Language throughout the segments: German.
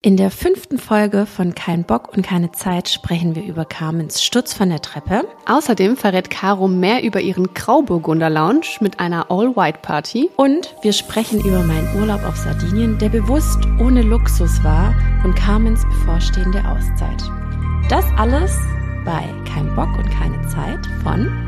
In der fünften Folge von Kein Bock und keine Zeit sprechen wir über Carmens Sturz von der Treppe. Außerdem verrät Caro mehr über ihren Grauburgunder Lounge mit einer All-White-Party. Und wir sprechen über meinen Urlaub auf Sardinien, der bewusst ohne Luxus war und Carmens bevorstehende Auszeit. Das alles bei Kein Bock und keine Zeit von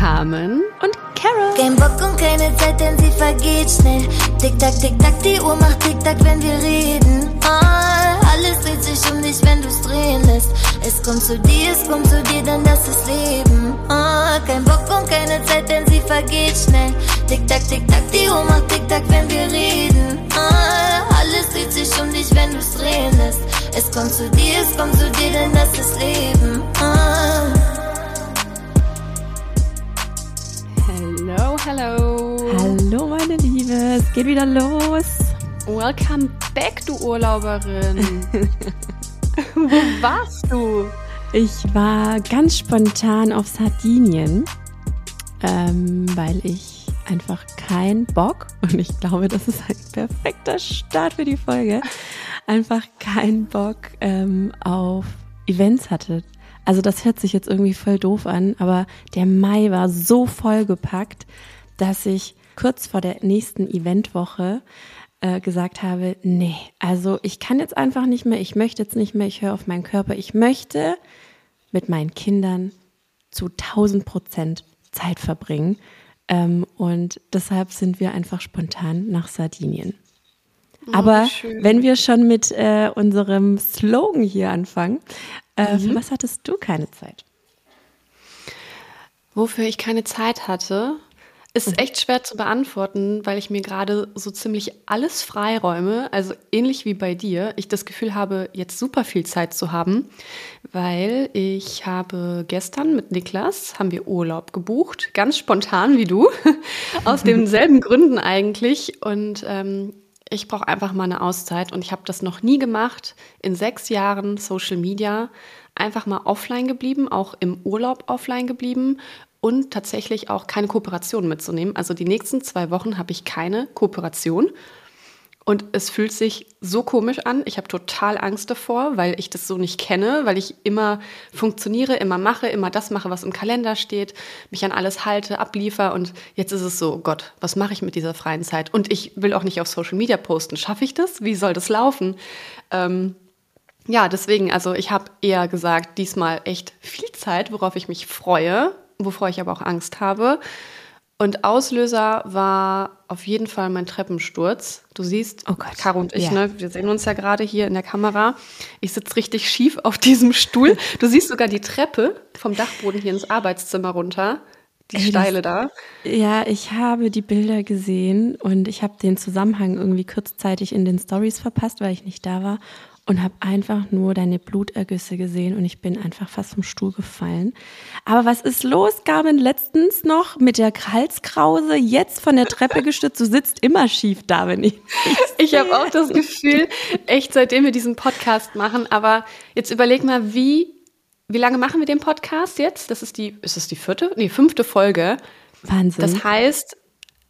Carmen und Carol. Kein Bock und keine Zeit, denn sie vergeht schnell. Tick-Tack, Tick-Tack, die Uhr macht Tick-Tack, wenn wir reden. Ah, alles dreht sich um dich, wenn du's drehen lässt. Es kommt zu dir, es kommt zu dir, denn das ist Leben. Ah, kein Bock und keine Zeit, denn sie vergeht schnell. Tick-Tack, Tick-Tack, die Uhr macht Tick-Tack, wenn wir reden. Ah, alles dreht sich um dich, wenn du's drehen lässt. Es kommt zu dir, es kommt zu dir, denn das ist Leben. Ah. Hello. Hallo meine Liebe, es geht wieder los. Welcome back, du Urlauberin. Wo warst du? Ich war ganz spontan auf Sardinien, ähm, weil ich einfach keinen Bock, und ich glaube, das ist ein perfekter Start für die Folge, einfach keinen Bock ähm, auf Events hatte. Also das hört sich jetzt irgendwie voll doof an, aber der Mai war so vollgepackt, dass ich kurz vor der nächsten Eventwoche äh, gesagt habe, nee, also ich kann jetzt einfach nicht mehr, ich möchte jetzt nicht mehr, ich höre auf meinen Körper, ich möchte mit meinen Kindern zu 1000 Prozent Zeit verbringen. Ähm, und deshalb sind wir einfach spontan nach Sardinien. Oh, Aber schön. wenn wir schon mit äh, unserem Slogan hier anfangen, äh, Mhm. für was hattest du keine Zeit? Wofür ich keine Zeit hatte, ist echt schwer zu beantworten, weil ich mir gerade so ziemlich alles freiräume, also ähnlich wie bei dir. Ich das Gefühl habe, jetzt super viel Zeit zu haben, weil ich habe gestern mit Niklas, haben wir Urlaub gebucht, ganz spontan wie du, aus denselben Gründen eigentlich. Und ähm, ich brauche einfach mal eine Auszeit und ich habe das noch nie gemacht. In sechs Jahren Social Media einfach mal offline geblieben, auch im Urlaub offline geblieben und tatsächlich auch keine Kooperation mitzunehmen. Also die nächsten zwei Wochen habe ich keine Kooperation. Und es fühlt sich so komisch an. Ich habe total Angst davor, weil ich das so nicht kenne, weil ich immer funktioniere, immer mache, immer das mache, was im Kalender steht, mich an alles halte, abliefer. Und jetzt ist es so, Gott, was mache ich mit dieser freien Zeit? Und ich will auch nicht auf Social Media posten. Schaffe ich das? Wie soll das laufen? Ähm, ja, deswegen, also ich habe eher gesagt, diesmal echt viel Zeit, worauf ich mich freue, wovor ich aber auch Angst habe. Und Auslöser war auf jeden Fall mein Treppensturz. Du siehst, Oh Gott. Caro und ich, Ja. ne, wir sehen uns ja gerade hier in der Kamera. Ich sitze richtig schief auf diesem Stuhl. Du siehst sogar die Treppe vom Dachboden hier ins Arbeitszimmer runter. Die Ey, das- steile da. Ja, ich habe die Bilder gesehen und ich habe den Zusammenhang irgendwie kurzzeitig in den Stories verpasst, weil ich nicht da war und habe einfach nur deine Blutergüsse gesehen und ich bin einfach fast vom Stuhl gefallen. Aber was ist los, Carmen? Letztens noch mit der Halskrause, jetzt von der Treppe gestützt. Du sitzt immer schief da, wenn ich. Ich habe auch das Gefühl, echt seitdem wir diesen Podcast machen, aber jetzt überleg mal, wie, wie lange machen wir den Podcast jetzt? Das ist die, ist es die vierte? Nee, fünfte Folge. Wahnsinn. Das heißt,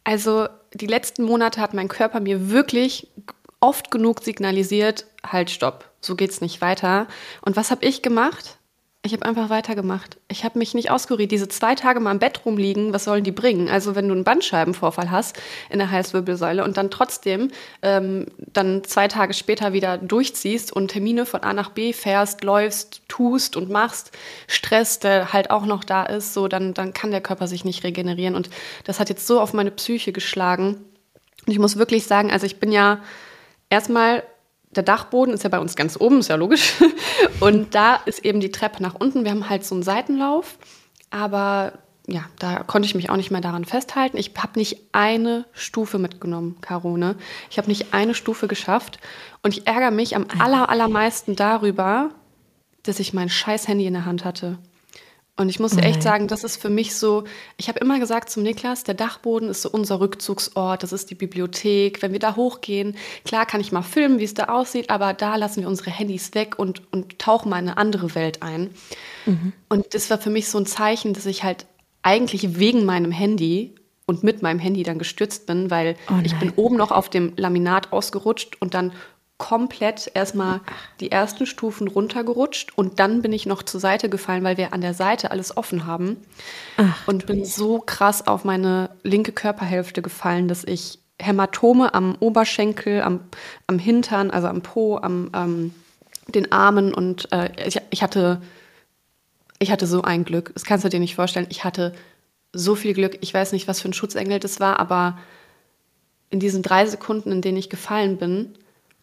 also die letzten Monate hat mein Körper mir wirklich oft genug signalisiert, halt, stopp, so geht's nicht weiter. Und was habe ich gemacht? Ich habe einfach weitergemacht. Ich habe mich nicht auskuriert. Diese zwei Tage mal im Bett rumliegen, was sollen die bringen? Also wenn du einen Bandscheibenvorfall hast in der Halswirbelsäule und dann trotzdem ähm, dann zwei Tage später wieder durchziehst und Termine von A nach B fährst, läufst, tust und machst, Stress, der halt auch noch da ist, so dann, dann kann der Körper sich nicht regenerieren. Und das hat jetzt so auf meine Psyche geschlagen. Und ich muss wirklich sagen, also ich bin ja erstmal, der Dachboden ist ja bei uns ganz oben, ist ja logisch. Und da ist eben die Treppe nach unten. Wir haben halt so einen Seitenlauf, aber ja, da konnte ich mich auch nicht mehr daran festhalten. Ich habe nicht eine Stufe mitgenommen, Caro, ne? Ich habe nicht eine Stufe geschafft. Und ich ärgere mich am aller, allermeisten darüber, dass ich mein scheiß Handy in der Hand hatte. Und ich muss dir echt sagen, das ist für mich so, ich habe immer gesagt zum Niklas, der Dachboden ist so unser Rückzugsort, das ist die Bibliothek. Wenn wir da hochgehen, klar kann ich mal filmen, wie es da aussieht, aber da lassen wir unsere Handys weg und, und tauchen mal in eine andere Welt ein. Und das war für mich so ein Zeichen, dass ich halt eigentlich wegen meinem Handy und mit meinem Handy dann gestürzt bin, weil Oh ich bin oben noch auf dem Laminat ausgerutscht und dann komplett erstmal die ersten Stufen runtergerutscht und dann bin ich noch zur Seite gefallen, weil wir an der Seite alles offen haben. Ach, und bin so krass auf meine linke Körperhälfte gefallen, dass ich Hämatome am Oberschenkel, am, am Hintern, also am Po, am ähm, den Armen und äh, ich, ich hatte ich hatte so ein Glück. Das kannst du dir nicht vorstellen. Ich hatte so viel Glück. Ich weiß nicht, was für ein Schutzengel das war, aber in diesen drei Sekunden, in denen ich gefallen bin,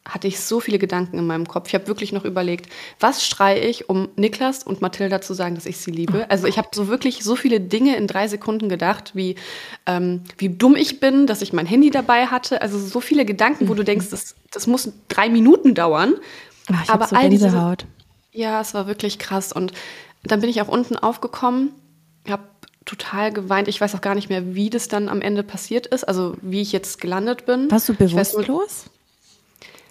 hatte ich so viele Gedanken in meinem Kopf. Ich habe wirklich noch überlegt, was schreie ich, um Niklas und Mathilda zu sagen, dass ich sie liebe. Also ich habe so wirklich so viele Dinge in drei Sekunden gedacht, wie, ähm, wie dumm ich bin, dass ich mein Handy dabei hatte. Also so viele Gedanken, wo du denkst, das, das muss drei Minuten dauern. Ach, ich Aber so all diese Haut. Ja, es war wirklich krass. Und dann bin ich auch unten aufgekommen, habe total geweint. Ich weiß auch gar nicht mehr, wie das dann am Ende passiert ist, also wie ich jetzt gelandet bin. Warst du bewusstlos?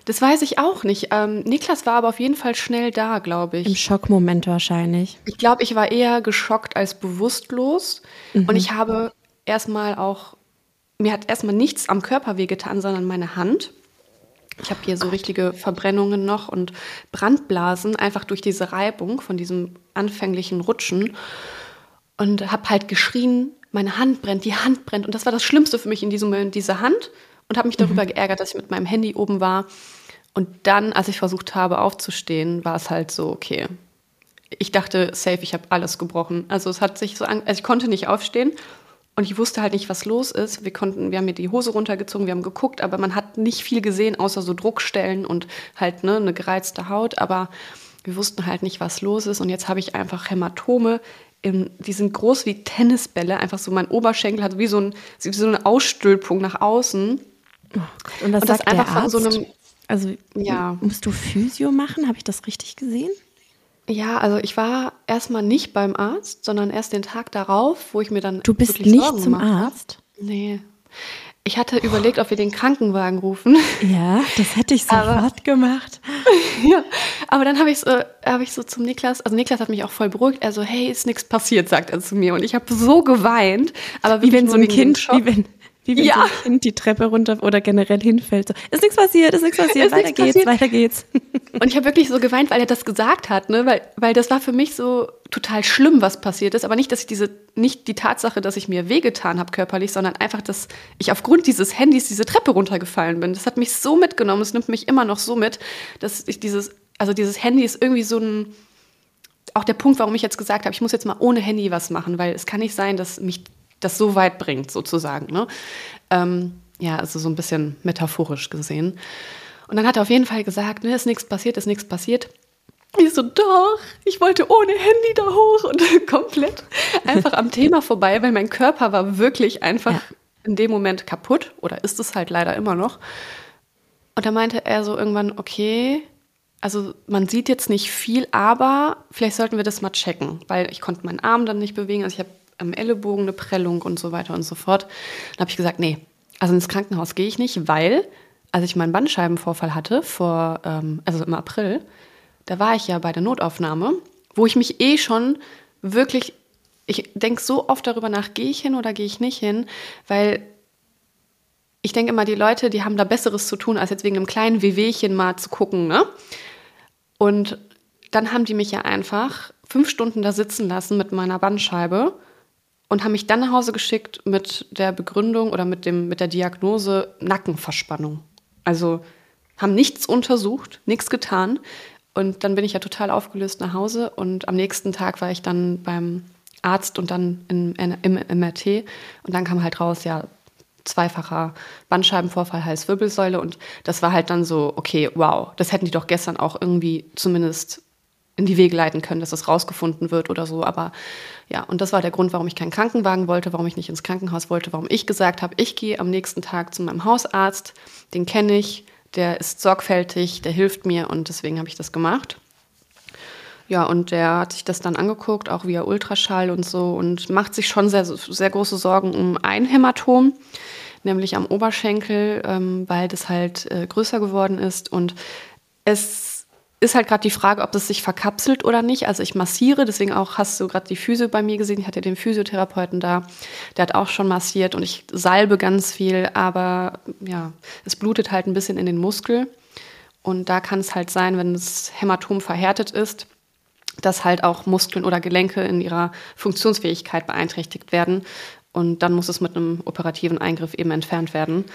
Das weiß ich auch nicht. Ähm, Niklas war aber auf jeden Fall schnell da, glaube ich. Im Schockmoment wahrscheinlich. Ich glaube, ich war eher geschockt als bewusstlos. Mhm. Und ich habe erstmal auch, mir hat erstmal nichts am Körper wehgetan, sondern meine Hand. Ich habe hier so richtige Verbrennungen noch und Brandblasen, einfach durch diese Reibung von diesem anfänglichen Rutschen. Und habe halt geschrien, meine Hand brennt, die Hand brennt. Und das war das Schlimmste für mich in diesem Moment, diese Hand. Und habe mich darüber mhm. geärgert, dass ich mit meinem Handy oben war und dann, als ich versucht habe aufzustehen, war es halt so, okay. Ich dachte, safe, ich habe alles gebrochen. Also es hat sich so an, also ich konnte nicht aufstehen und ich wusste halt nicht, was los ist. Wir konnten, wir haben mir die Hose runtergezogen, wir haben geguckt, aber man hat nicht viel gesehen, außer so Druckstellen und halt ne, eine gereizte Haut. Aber wir wussten halt nicht, was los ist. Und jetzt habe ich einfach Hämatome. Im, die sind groß wie Tennisbälle. Einfach so mein Oberschenkel hat wie so, ein, wie so eine Ausstülpung nach außen. Oh und das, und das einfach von so einem also ja. musst du Physio machen? Habe ich das richtig gesehen? Ja, also ich war erstmal nicht beim Arzt, sondern erst den Tag darauf, wo ich mir dann. Du bist nicht Sorgen zum Arzt? Hab. Nee. Ich hatte überlegt, ob wir den Krankenwagen rufen. Ja, das hätte ich sofort aber, gemacht. ja, aber dann habe ich, so, hab ich so zum Niklas, also Niklas hat mich auch voll beruhigt. Er so, hey, ist nichts passiert, sagt er zu mir. Und ich habe so geweint. Aber wie wenn so ein Kind, wie wenn, wie wenn ja. so ein Kind die Treppe runter oder generell hinfällt. So, ist nichts passiert, ist nichts passiert, ist weiter geht's, passiert. weiter geht's. Und ich habe wirklich so geweint, weil er das gesagt hat, ne? weil, weil das war für mich so total schlimm, was passiert ist. Aber nicht, dass ich diese, nicht die Tatsache, dass ich mir wehgetan habe körperlich, sondern einfach, dass ich aufgrund dieses Handys diese Treppe runtergefallen bin. Das hat mich so mitgenommen, es nimmt mich immer noch so mit, dass ich dieses, also dieses Handy ist irgendwie so ein, auch der Punkt, warum ich jetzt gesagt habe, ich muss jetzt mal ohne Handy was machen, weil es kann nicht sein, dass mich das so weit bringt, sozusagen. Ne? Ähm, ja, also so ein bisschen metaphorisch gesehen. Und dann hat er auf jeden Fall gesagt, ne, ist nichts passiert, ist nichts passiert. Ich so, doch, ich wollte ohne Handy da hoch und komplett einfach am Thema vorbei, weil mein Körper war wirklich einfach ja. in dem Moment kaputt oder ist es halt leider immer noch. Und da meinte er so irgendwann, okay, also man sieht jetzt nicht viel, aber vielleicht sollten wir das mal checken, weil ich konnte meinen Arm dann nicht bewegen. Also ich habe am Ellenbogen eine Prellung und so weiter und so fort. Dann habe ich gesagt, nee, also ins Krankenhaus gehe ich nicht, weil, als ich meinen Bandscheibenvorfall hatte, vor, ähm, also im April, da war ich ja bei der Notaufnahme, wo ich mich eh schon wirklich, ich denke so oft darüber nach, gehe ich hin oder gehe ich nicht hin, weil ich denke immer, die Leute, die haben da Besseres zu tun, als jetzt wegen einem kleinen Wehwehchen mal zu gucken, ne? Und dann haben die mich ja einfach fünf Stunden da sitzen lassen mit meiner Bandscheibe und haben mich dann nach Hause geschickt mit der Begründung oder mit, dem, mit der Diagnose Nackenverspannung. Also haben nichts untersucht, nichts getan. Und dann bin ich ja total aufgelöst nach Hause und am nächsten Tag war ich dann beim Arzt und dann in, im MRT und dann kam halt raus, ja, zweifacher Bandscheibenvorfall, Halswirbelsäule und das war halt dann so, okay, wow, das hätten die doch gestern auch irgendwie zumindest in die Wege leiten können, dass das rausgefunden wird oder so. Aber ja, und das war der Grund, warum ich keinen Krankenwagen wollte, warum ich nicht ins Krankenhaus wollte, warum ich gesagt habe, ich gehe am nächsten Tag zu meinem Hausarzt, den kenne ich, der ist sorgfältig, der hilft mir und deswegen habe ich das gemacht. Ja, und der hat sich das dann angeguckt, auch via Ultraschall und so, und macht sich schon sehr, sehr große Sorgen um ein Hämatom, nämlich am Oberschenkel, ähm, weil das halt äh, größer geworden ist. Und es ist halt gerade die Frage, ob das sich verkapselt oder nicht. Also ich massiere, deswegen auch hast du gerade die Physio bei mir gesehen. Ich hatte den Physiotherapeuten da, der hat auch schon massiert und ich salbe ganz viel, aber ja, es blutet halt ein bisschen in den Muskel. Und da kann es halt sein, wenn das Hämatom verhärtet ist, dass halt auch Muskeln oder Gelenke in ihrer Funktionsfähigkeit beeinträchtigt werden. Und dann muss es mit einem operativen Eingriff eben entfernt werden.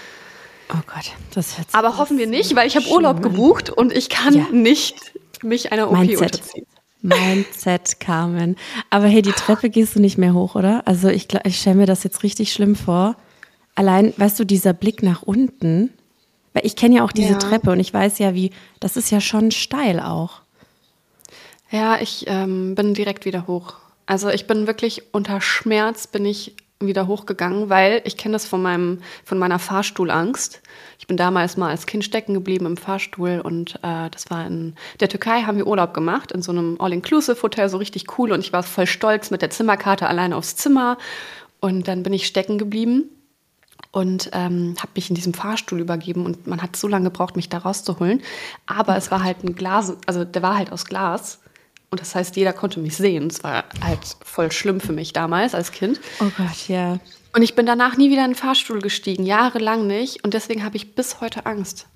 Oh Gott, das hört Aber hoffen wir nicht, weil ich habe Urlaub gebucht und ich kann ja. nicht mich einer OP Mindset. unterziehen. Mindset, Carmen. Aber hey, die Treppe gehst du nicht mehr hoch, oder? Also ich, ich stelle mir das jetzt richtig schlimm vor. Allein, weißt du, dieser Blick nach unten, weil ich kenne ja auch diese ja. Treppe und ich weiß ja, wie, das ist ja schon steil auch. Ja, ich ähm, bin direkt wieder hoch. Also ich bin wirklich unter Schmerz bin ich wieder hochgegangen, weil ich kenne das von meinem von meiner Fahrstuhlangst. Ich bin damals mal als Kind stecken geblieben im Fahrstuhl und äh, das war in der Türkei, haben wir Urlaub gemacht in so einem All-Inclusive-Hotel, so richtig cool und ich war voll stolz mit der Zimmerkarte alleine aufs Zimmer und dann bin ich stecken geblieben und ähm, habe mich in diesem Fahrstuhl übergeben und man hat so lange gebraucht, mich da rauszuholen. Aber es war halt ein Glas, also der war halt aus Glas und das heißt, jeder konnte mich sehen. Es war halt voll schlimm für mich damals als Kind. Oh Gott, ja. Und ich bin danach nie wieder in den Fahrstuhl gestiegen, jahrelang nicht. Und deswegen habe ich bis heute Angst.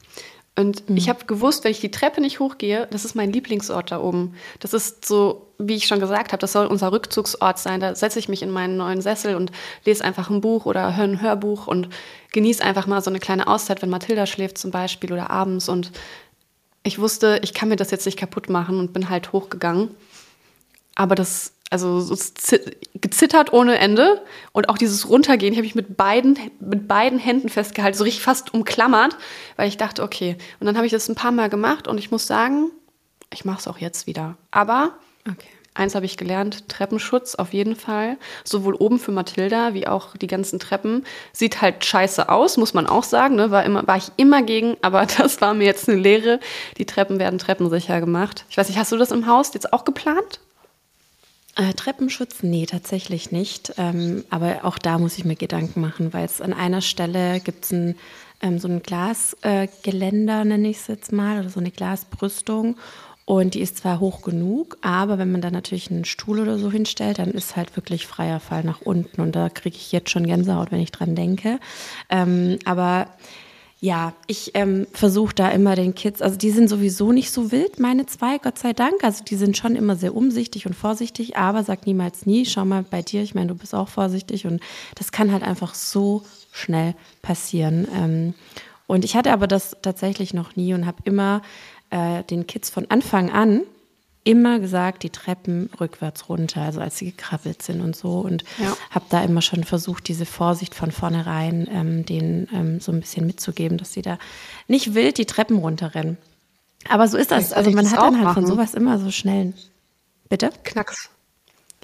Und mhm. ich habe gewusst, wenn ich die Treppe nicht hochgehe, das ist mein Lieblingsort da oben. Das ist so, wie ich schon gesagt habe, das soll unser Rückzugsort sein. Da setze ich mich in meinen neuen Sessel und lese einfach ein Buch oder höre ein Hörbuch und genieße einfach mal so eine kleine Auszeit, wenn Mathilda schläft zum Beispiel oder abends. Und ich wusste, ich kann mir das jetzt nicht kaputt machen und bin halt hochgegangen. Aber das, also so gezittert ohne Ende und auch dieses Runtergehen, ich habe mich mit beiden, mit beiden Händen festgehalten, so richtig fast umklammert, weil ich dachte, okay. Und dann habe ich das ein paar Mal gemacht und ich muss sagen, ich mache es auch jetzt wieder. Aber okay. Eins habe ich gelernt, Treppenschutz auf jeden Fall. Sowohl oben für Mathilda wie auch die ganzen Treppen. Sieht halt scheiße aus, muss man auch sagen. Ne? War, immer, war ich immer gegen, aber das war mir jetzt eine Lehre. Die Treppen werden treppensicher gemacht. Ich weiß nicht, hast du das im Haus jetzt auch geplant? Äh, Treppenschutz? Nee, tatsächlich nicht. Ähm, aber auch da muss ich mir Gedanken machen, weil es an einer Stelle gibt es ein, ähm, so ein Glasgeländer, äh, nenne ich es jetzt mal, oder so eine Glasbrüstung. Und die ist zwar hoch genug, aber wenn man da natürlich einen Stuhl oder so hinstellt, dann ist halt wirklich freier Fall nach unten. Und da kriege ich jetzt schon Gänsehaut, wenn ich dran denke. Ähm, aber ja, ich ähm, versuche da immer den Kids, also die sind sowieso nicht so wild, meine zwei, Gott sei Dank. Also die sind schon immer sehr umsichtig und vorsichtig, aber sag niemals nie. Schau mal bei dir, ich meine, du bist auch vorsichtig und das kann halt einfach so schnell passieren. Ähm, und ich hatte aber das tatsächlich noch nie und habe immer äh, den Kids von Anfang an immer gesagt, die Treppen rückwärts runter, also als sie gekrabbelt sind und so. Und ja. habe da immer schon versucht, diese Vorsicht von vornherein ähm, denen ähm, so ein bisschen mitzugeben, dass sie da nicht wild die Treppen runterrennen. Aber so ist das. Also man hat dann halt machen. von sowas immer so schnell. Bitte? Knacks.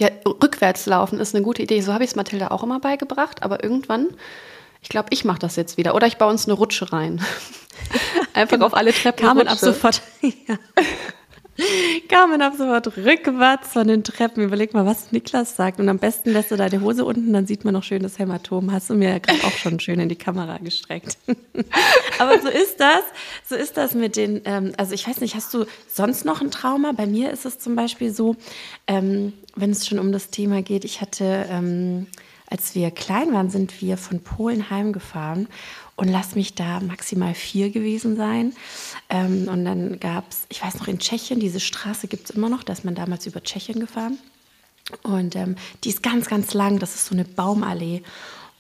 Ja, rückwärts laufen ist eine gute Idee. So habe ich es Mathilda auch immer beigebracht, aber irgendwann ich glaube, ich mache das jetzt wieder. Oder ich baue uns eine Rutsche rein. Einfach genau. auf alle Treppen. Carmen ab sofort. ja. Carmen ab sofort rückwärts von den Treppen. Überleg mal, was Niklas sagt. Und am besten lässt du deine Hose unten, dann sieht man noch schön das Hämatom. Hast du mir ja gerade auch schon schön in die Kamera gestreckt. Aber so ist das. So ist das mit den, ähm, also ich weiß nicht, hast du sonst noch ein Trauma? Bei mir ist es zum Beispiel so, ähm, wenn es schon um das Thema geht, ich hatte ähm, als wir klein waren, sind wir von Polen heimgefahren und lass mich da maximal vier gewesen sein. Ähm, und dann gab es, ich weiß noch, in Tschechien, diese Straße gibt es immer noch, da ist man damals über Tschechien gefahren. Und ähm, die ist ganz, ganz lang, das ist so eine Baumallee.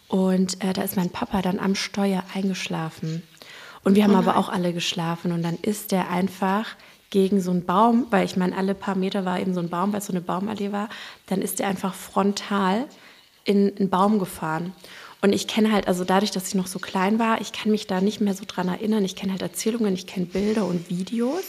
Und äh, da ist mein Papa dann am Steuer eingeschlafen. Und wir haben oh aber auch alle geschlafen. Und dann ist der einfach gegen so einen Baum, weil ich meine, alle paar Meter war eben so ein Baum, weil es so eine Baumallee war, dann ist der einfach frontal in einen Baum gefahren. Und ich kenne halt, also dadurch, dass ich noch so klein war, ich kann mich da nicht mehr so dran erinnern. Ich kenne halt Erzählungen, ich kenne Bilder und Videos.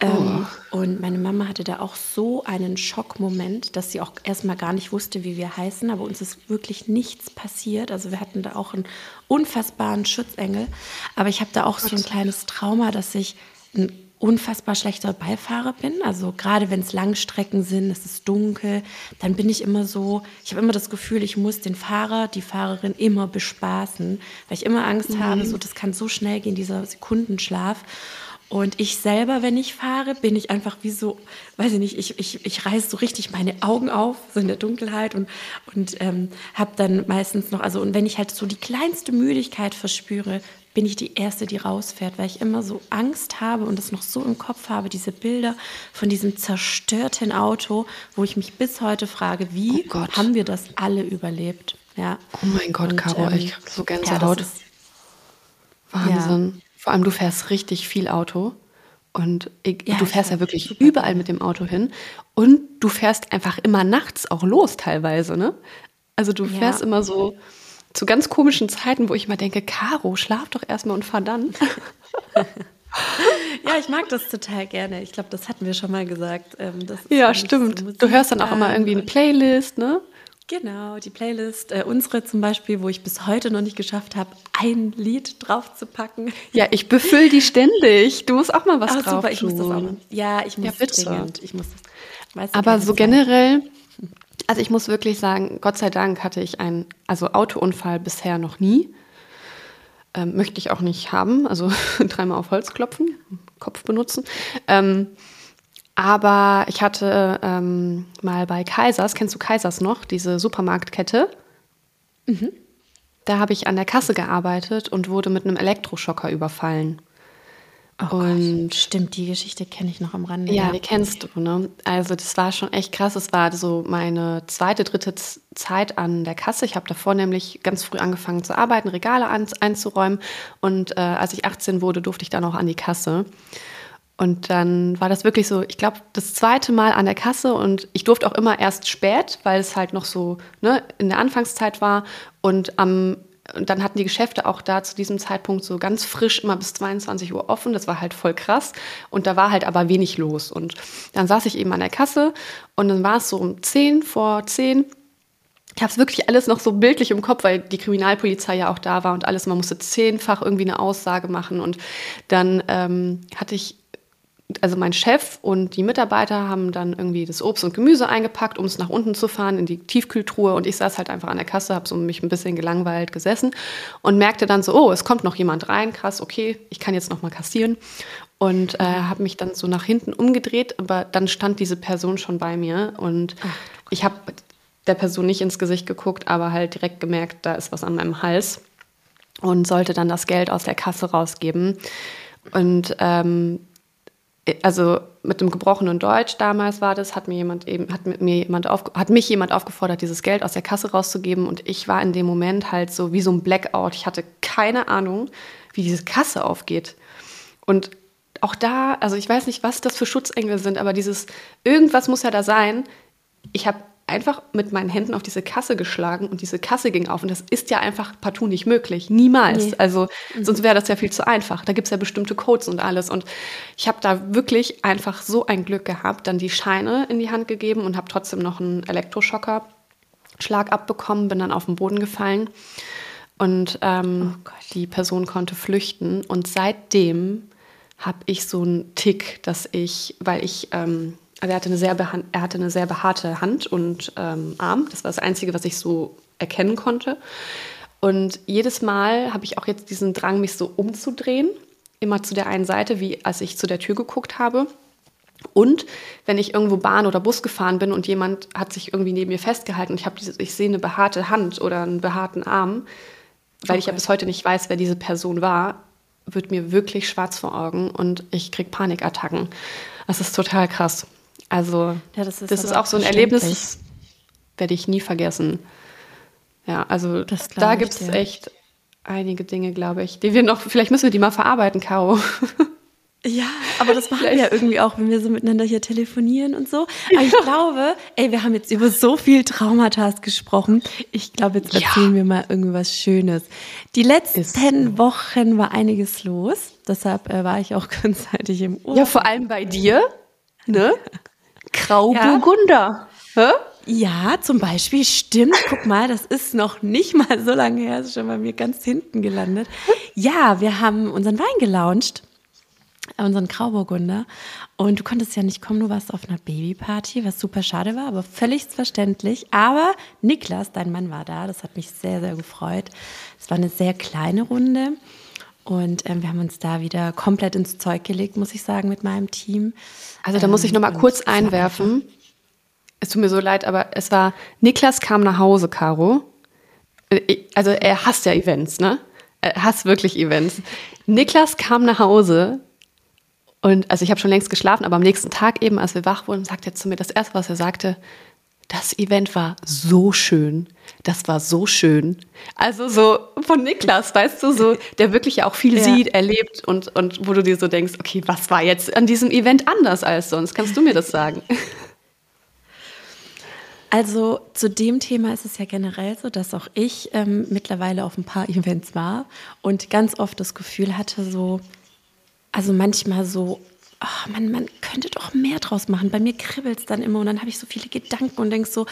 Ähm, oh. und meine Mama hatte da auch so einen Schockmoment, dass sie auch erstmal gar nicht wusste, wie wir heißen, aber uns ist wirklich nichts passiert. Also wir hatten da auch einen unfassbaren Schutzengel. Aber ich habe da auch so ein kleines Trauma, dass ich ein unfassbar schlechter Beifahrer bin. Also gerade wenn es Langstrecken sind, es ist dunkel, dann bin ich immer so, ich habe immer das Gefühl, ich muss den Fahrer, die Fahrerin immer bespaßen, weil ich immer Angst mhm. habe, so das kann so schnell gehen, dieser Sekundenschlaf. Und ich selber, wenn ich fahre, bin ich einfach wie so, weiß ich nicht, ich, ich, ich reiße so richtig meine Augen auf, so in der Dunkelheit und, und ähm, habe dann meistens noch, also und wenn ich halt so die kleinste Müdigkeit verspüre, bin ich die Erste, die rausfährt, weil ich immer so Angst habe und das noch so im Kopf habe, diese Bilder von diesem zerstörten Auto, wo ich mich bis heute frage, wie Oh haben wir das alle überlebt? Ja. Oh mein Gott, Und, Caro, ähm, ich hab so Ja, Gänsehaut. das ist, Wahnsinn. Vor allem, du fährst richtig viel Auto. Und ich, Ja, du fährst ja wirklich super überall mit dem Auto hin. Und du fährst einfach immer nachts auch los teilweise, ne? Also du Ja. fährst immer so zu ganz komischen Zeiten, wo ich mal denke, Caro, schlaf doch erstmal und fahr dann. ja, ich mag das total gerne. Ich glaube, das hatten wir schon mal gesagt. Ähm, Ja, so stimmt. Du hörst dann auch immer irgendwie eine Playlist, ne? Genau, die Playlist, äh, unsere zum Beispiel, wo ich bis heute noch nicht geschafft habe, ein Lied draufzupacken. Ja, ich befüll die ständig. Du musst auch mal was Ah, drauf super, ich muss das auch noch. Ja, ich muss Ja, bitte. dringend. Ich muss das. Weißt du, Aber so generell, also ich muss wirklich sagen, Gott sei Dank hatte ich einen also Autounfall bisher noch nie. Ähm, möchte ich auch nicht haben. Also dreimal auf Holz klopfen, Kopf benutzen. Ähm, aber ich hatte ähm, mal bei Kaisers, kennst du Kaisers noch, diese Supermarktkette? Da habe ich an der Kasse gearbeitet und wurde mit einem Elektroschocker überfallen. Oh und Gott, stimmt, die Geschichte kenne ich noch am Rande. ja, die kennst du, ne? Also das war schon echt krass. Es war so meine zweite, dritte Zeit an der Kasse. Ich habe davor nämlich ganz früh angefangen zu arbeiten, Regale ein, einzuräumen. Und äh, als ich 18 wurde, durfte ich dann auch an die Kasse. Und dann war das wirklich so, ich glaube, das zweite Mal an der Kasse und ich durfte auch immer erst spät, weil es halt noch so ne, in der Anfangszeit war. Und am und dann hatten die Geschäfte auch da zu diesem Zeitpunkt so ganz frisch immer bis 22 Uhr offen. Das war halt voll krass. Und da war halt aber wenig los. Und dann saß ich eben an der Kasse und dann war es so um 10 vor 10. Ich habe es wirklich alles noch so bildlich im Kopf, weil die Kriminalpolizei ja auch da war und alles. Man musste zehnfach irgendwie eine Aussage machen. Und dann ähm, hatte ich also mein Chef und die Mitarbeiter haben dann irgendwie das Obst und Gemüse eingepackt, um es nach unten zu fahren in die Tiefkühltruhe. Und ich saß halt einfach an der Kasse, habe so mich ein bisschen gelangweilt gesessen und merkte dann so, oh, es kommt noch jemand rein, krass, okay, ich kann jetzt noch mal kassieren. Und äh, habe mich dann so nach hinten umgedreht, aber dann stand diese Person schon bei mir und ich habe der Person nicht ins Gesicht geguckt, aber halt direkt gemerkt, da ist was an meinem Hals und sollte dann das Geld aus der Kasse rausgeben. Und ähm, also mit dem gebrochenen Deutsch damals war das, hat mir jemand eben, hat mir jemand auf, hat mich jemand aufgefordert, dieses Geld aus der Kasse rauszugeben und ich war in dem Moment halt so wie so ein Blackout. Ich hatte keine Ahnung, wie diese Kasse aufgeht. Und auch da, also ich weiß nicht, was das für Schutzengel sind, aber dieses irgendwas muss ja da sein. Ich habe einfach mit meinen Händen auf diese Kasse geschlagen und diese Kasse ging auf. Und das ist ja einfach partout nicht möglich. Niemals. Nee. Also sonst wäre das ja viel zu einfach. Da gibt es ja bestimmte Codes und alles. Und ich habe da wirklich einfach so ein Glück gehabt, dann die Scheine in die Hand gegeben und habe trotzdem noch einen Elektroschocker. Schlag abbekommen, bin dann auf den Boden gefallen und ähm, Oh die Person konnte flüchten. Und seitdem habe ich so einen Tick, dass ich, weil ich, ähm, also er hatte eine sehr, er hatte eine sehr behaarte Hand und ähm, Arm. Das war das Einzige, was ich so erkennen konnte. Und jedes Mal habe ich auch jetzt diesen Drang, mich so umzudrehen, immer zu der einen Seite, wie als ich zu der Tür geguckt habe. Und wenn ich irgendwo Bahn oder Bus gefahren bin und jemand hat sich irgendwie neben mir festgehalten und ich, diese, ich sehe eine behaarte Hand oder einen behaarten Arm, weil ich ja Okay. bis heute nicht weiß, wer diese Person war, wird mir wirklich schwarz vor Augen und ich kriege Panikattacken. Das ist total krass. Also Ja, das ist das ist auch so ein. Erlebnis, das werde ich nie vergessen. Ja, also da gibt es echt einige Dinge, glaube ich, die wir noch, vielleicht müssen wir die mal verarbeiten, Caro. Ja, aber das machen wir ja irgendwie auch, wenn wir so miteinander hier telefonieren und so. Aber ich glaube, ey, wir haben jetzt über so viel Traumata gesprochen. Ich glaube, jetzt Ja. erzählen wir mal irgendwas Schönes. Die letzten Ist. Wochen war einiges los. Deshalb äh, war ich auch kurzzeitig im Urlaub. Ja, vor allem bei dir, ne? Grauburgunder. Hä? Ja, zum Beispiel, stimmt. Guck mal, das ist noch nicht mal so lange her, ist schon bei mir ganz hinten gelandet. Ja, wir haben unseren Wein gelauncht, äh, unseren Grauburgunder. Und du konntest ja nicht kommen, du warst auf einer Babyparty, was super schade war, aber völlig verständlich. Aber Niklas, dein Mann, war da. Das hat mich sehr, sehr gefreut. Es war eine sehr kleine Runde. Und ähm, wir haben uns da wieder komplett ins Zeug gelegt, muss ich sagen, mit meinem Team. Also da muss ich noch mal Ähm, kurz einwerfen. Es tut mir so leid, aber es war, Niklas kam nach Hause, Caro. Äh, Also er hasst ja Events, ne? äh, hasse wirklich Events. Niklas kam nach Hause und also ich habe schon längst geschlafen, aber am nächsten Tag eben, als wir wach wurden, sagte er zu mir das erste, was er sagte, das Event war so schön. Das war so schön. Also so von Niklas, weißt du, so, der wirklich ja auch viel ja. sieht, erlebt und, und wo du dir so denkst, okay, was war jetzt an diesem Event anders als sonst? Kannst du mir das sagen? Also zu dem Thema ist es ja generell so, dass auch ich ähm, mittlerweile auf ein paar Events war und ganz oft das Gefühl hatte, so, also manchmal so, oh man, man könnte doch mehr draus machen. Bei mir kribbelt es dann immer und dann habe ich so viele Gedanken und denke so,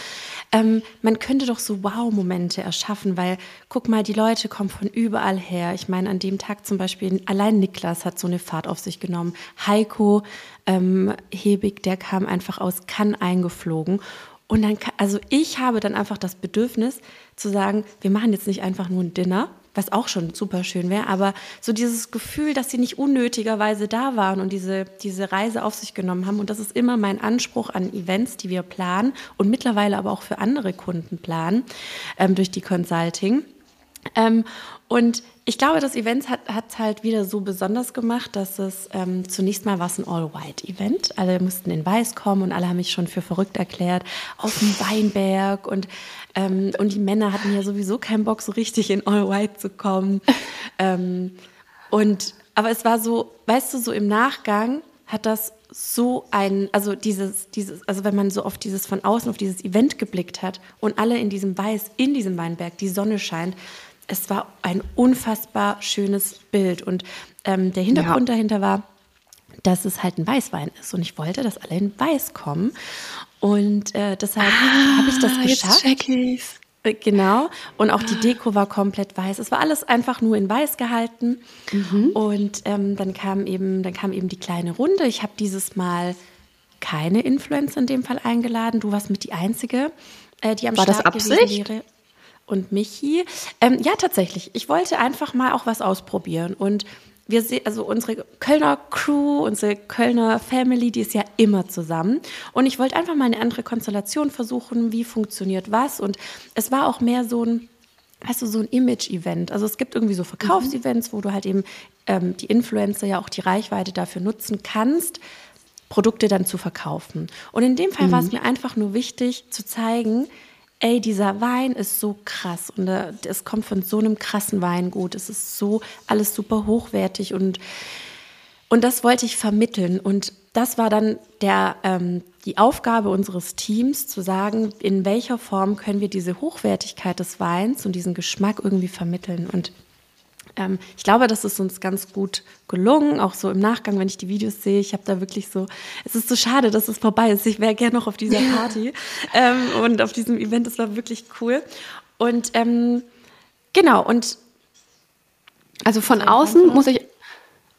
ähm, man könnte doch so Wow-Momente erschaffen, weil guck mal, die Leute kommen von überall her. Ich meine, an dem Tag zum Beispiel, allein Niklas hat so eine Fahrt auf sich genommen. Heiko ähm, Hebig, der kam einfach aus Cannes eingeflogen. Und dann, also ich habe dann einfach das Bedürfnis zu sagen, wir machen jetzt nicht einfach nur ein Dinner, was auch schon super schön wäre, aber so dieses Gefühl, dass sie nicht unnötigerweise da waren und diese, diese Reise auf sich genommen haben. Und das ist immer mein Anspruch an Events, die wir planen und mittlerweile aber auch für andere Kunden planen ähm, durch die Consulting. Ähm, und ich glaube, das Event hat es halt wieder so besonders gemacht, dass es ähm, zunächst mal war ein All-White-Event. Alle mussten in Weiß kommen und alle haben mich schon für verrückt erklärt. Auf dem Weinberg und, ähm, und die Männer hatten ja sowieso keinen Bock, so richtig in All-White zu kommen. ähm, und, aber es war so, weißt du, so im Nachgang hat das so ein, also dieses, dieses, also wenn man so auf dieses von außen auf dieses Event geblickt hat und alle in diesem Weiß, in diesem Weinberg, die Sonne scheint, es war ein unfassbar schönes Bild. Und ähm, der Hintergrund ja. dahinter war, dass es halt ein Weißwein ist. Und ich wollte, dass alle in Weiß kommen. Und äh, deshalb ah, habe ich das geschafft. Jetzt check ich's. Äh, genau. Und auch die Deko war komplett weiß. Es war alles einfach nur in weiß gehalten. Mhm. Und ähm, dann kam eben, dann kam eben die kleine Runde. Ich habe dieses Mal keine Influencer in dem Fall eingeladen. Du warst mit die einzige, äh, die am war Start das Absicht? wäre und Michi. Ähm, ja, tatsächlich. Ich wollte einfach mal auch was ausprobieren. Und wir sehen, also unsere Kölner Crew, unsere Kölner Family, die ist ja immer zusammen. Und ich wollte einfach mal eine andere Konstellation versuchen, wie funktioniert was. Und es war auch mehr so ein, weißt du, so ein Image-Event. Also es gibt irgendwie so Verkaufsevents, wo du halt eben ähm, die Influencer ja auch die Reichweite dafür nutzen kannst, Produkte dann zu verkaufen. Und in dem Fall mhm. war es mir einfach nur wichtig zu zeigen, ey, dieser Wein ist so krass und äh, es kommt von so einem krassen Weingut. Es ist so alles super hochwertig und, und das wollte ich vermitteln. Und das war dann der, ähm, die Aufgabe unseres Teams, zu sagen, in welcher Form können wir diese Hochwertigkeit des Weins und diesen Geschmack irgendwie vermitteln. Und ähm, ich glaube, das ist uns ganz gut gelungen, auch so im Nachgang, wenn ich die Videos sehe. Ich habe da wirklich so, es ist so schade, dass es vorbei ist. Ich wäre gerne noch auf dieser Party ähm, und auf diesem Event. Das war wirklich cool. Und ähm, genau, und also von außen muss ich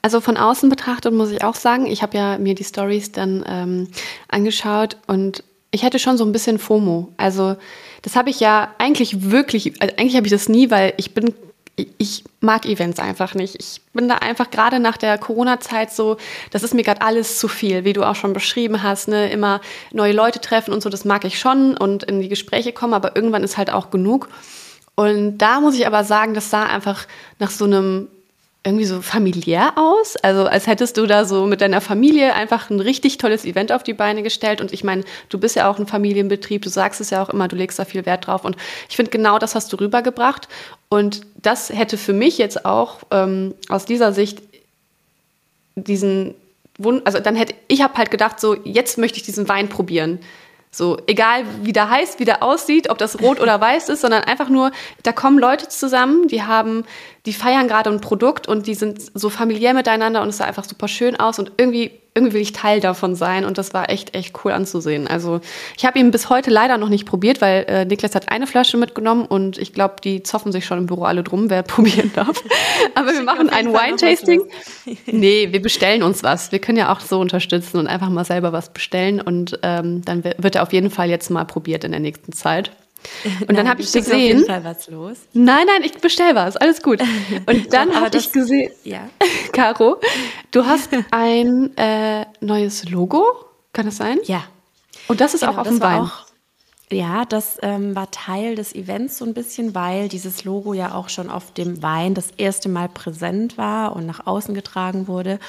also von außen betrachtet muss ich auch sagen, ich habe ja mir die Stories dann ähm, angeschaut und ich hätte schon so ein bisschen FOMO. Also das habe ich ja eigentlich wirklich, also eigentlich habe ich das nie, weil ich bin ich mag Events einfach nicht. Ich bin da einfach gerade nach der Corona-Zeit so, das ist mir gerade alles zu viel, wie du auch schon beschrieben hast, ne? immer neue Leute treffen und so, das mag ich schon und in die Gespräche kommen, aber irgendwann ist halt auch genug. Und da muss ich aber sagen, das sah einfach nach so einem irgendwie so familiär aus. Also als hättest du da so mit deiner Familie einfach ein richtig tolles Event auf die Beine gestellt. Und ich meine, du bist ja auch ein Familienbetrieb, du sagst es ja auch immer, du legst da viel Wert drauf. Und ich finde, genau das hast du rübergebracht. Und das hätte für mich jetzt auch ähm, aus dieser Sicht diesen Wund, also dann hätte ich habe halt gedacht, so jetzt möchte ich diesen Wein probieren. So, egal wie der heißt, wie der aussieht, ob das rot oder weiß ist, sondern einfach nur, da kommen Leute zusammen, die haben, die feiern gerade ein Produkt und die sind so familiär miteinander und es sah einfach super schön aus und irgendwie irgendwie will ich Teil davon sein und das war echt, echt cool anzusehen. Also ich habe ihn bis heute leider noch nicht probiert, weil äh, Niklas hat eine Flasche mitgenommen und ich glaube, die zoffen sich schon im Büro alle drum, wer probieren darf. Aber wir machen ein Wine-Tasting. nee, wir bestellen uns was. Wir können ja auch so unterstützen und einfach mal selber was bestellen und ähm, dann wird er auf jeden Fall jetzt mal probiert in der nächsten Zeit. Und dann habe ich gesehen. Auf jeden Fall was los. Nein, nein, ich bestell was, alles gut. Und dann habe ich gesehen, ja. Caro, du hast ein äh, neues Logo, kann das sein? Ja. Und das ist genau, auch auf dem Wein. Auch, Ja, das ähm, war Teil des Events so ein bisschen, weil dieses Logo ja auch schon auf dem Wein das erste Mal präsent war und nach außen getragen wurde.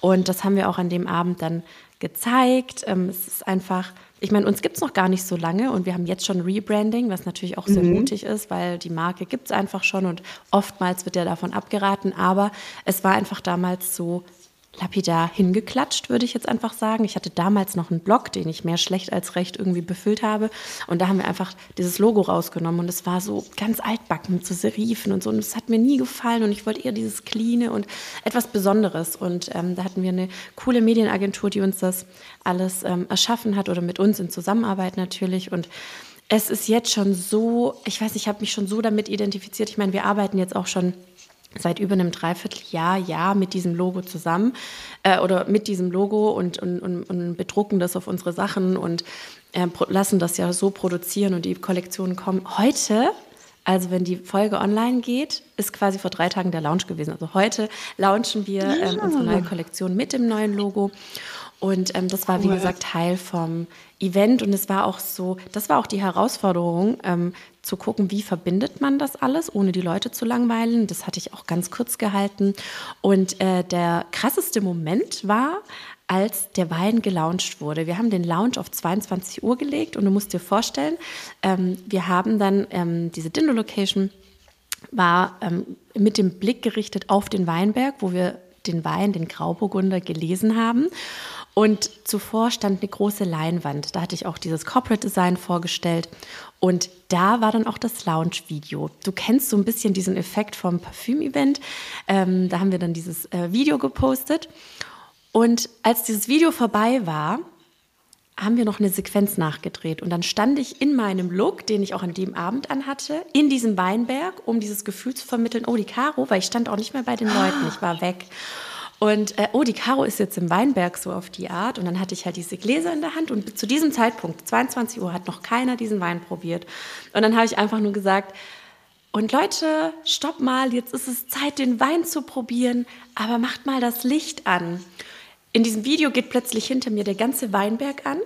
Und das haben wir auch an dem Abend dann gezeigt. Ähm, es ist einfach, ich meine, uns gibt es noch gar nicht so lange und wir haben jetzt schon Rebranding, was natürlich auch sehr mhm. mutig ist, weil die Marke gibt es einfach schon und oftmals wird ja davon abgeraten. Aber es war einfach damals so lapidar hingeklatscht, würde ich jetzt einfach sagen. Ich hatte damals noch einen Blog, den ich mehr schlecht als recht irgendwie befüllt habe. Und da haben wir einfach dieses Logo rausgenommen. Und es war so ganz altbacken mit so Serifen und so. Und es hat mir nie gefallen. Und ich wollte eher dieses Cleane und etwas Besonderes. Und ähm, da hatten wir eine coole Medienagentur, die uns das alles ähm, erschaffen hat oder mit uns in Zusammenarbeit natürlich. Und es ist jetzt schon so, ich weiß, ich habe mich schon so damit identifiziert. Ich meine, wir arbeiten jetzt auch schon seit über einem Dreivierteljahr ja mit diesem Logo zusammen äh, oder mit diesem Logo und, und, und, und, bedrucken das auf unsere Sachen und äh, lassen das ja so produzieren und die Kollektionen kommen. Heute, also wenn die Folge online geht, ist quasi vor drei Tagen der Launch gewesen. Also heute launchen wir äh, unsere neue Kollektion mit dem neuen Logo. Und ähm, das war, wie gesagt, Teil vom Event. Und es war auch so, das war auch die Herausforderung, ähm, zu gucken, wie verbindet man das alles, ohne die Leute zu langweilen. Das hatte ich auch ganz kurz gehalten. Und äh, der krasseste Moment war, als der Wein gelauncht wurde. Wir haben den Launch auf 22 Uhr gelegt und du musst dir vorstellen, ähm, wir haben dann ähm, diese Dinner-Location war ähm, mit dem Blick gerichtet auf den Weinberg, wo wir den Wein, den Grauburgunder, gelesen haben. Und zuvor stand eine große Leinwand. Da hatte ich auch dieses Corporate Design vorgestellt. Und da war dann auch das Lounge-Video. Du kennst so ein bisschen diesen Effekt vom Parfüm-Event. Ähm, da haben wir dann dieses äh, Video gepostet. Und als dieses Video vorbei war, haben wir noch eine Sequenz nachgedreht. Und dann stand ich in meinem Look, den ich auch an dem Abend anhatte, in diesem Weinberg, um dieses Gefühl zu vermitteln, oh, die Caro, weil ich stand auch nicht mehr bei den Leuten, ich war weg. Und äh, oh, die Caro ist jetzt im Weinberg so auf die Art. Und dann hatte ich halt diese Gläser in der Hand. Und zu diesem Zeitpunkt, 22 Uhr, hat noch keiner diesen Wein probiert. Und dann habe ich einfach nur gesagt, und Leute, stopp mal, jetzt ist es Zeit, den Wein zu probieren, aber macht mal das Licht an. In diesem Video geht plötzlich hinter mir der ganze Weinberg an.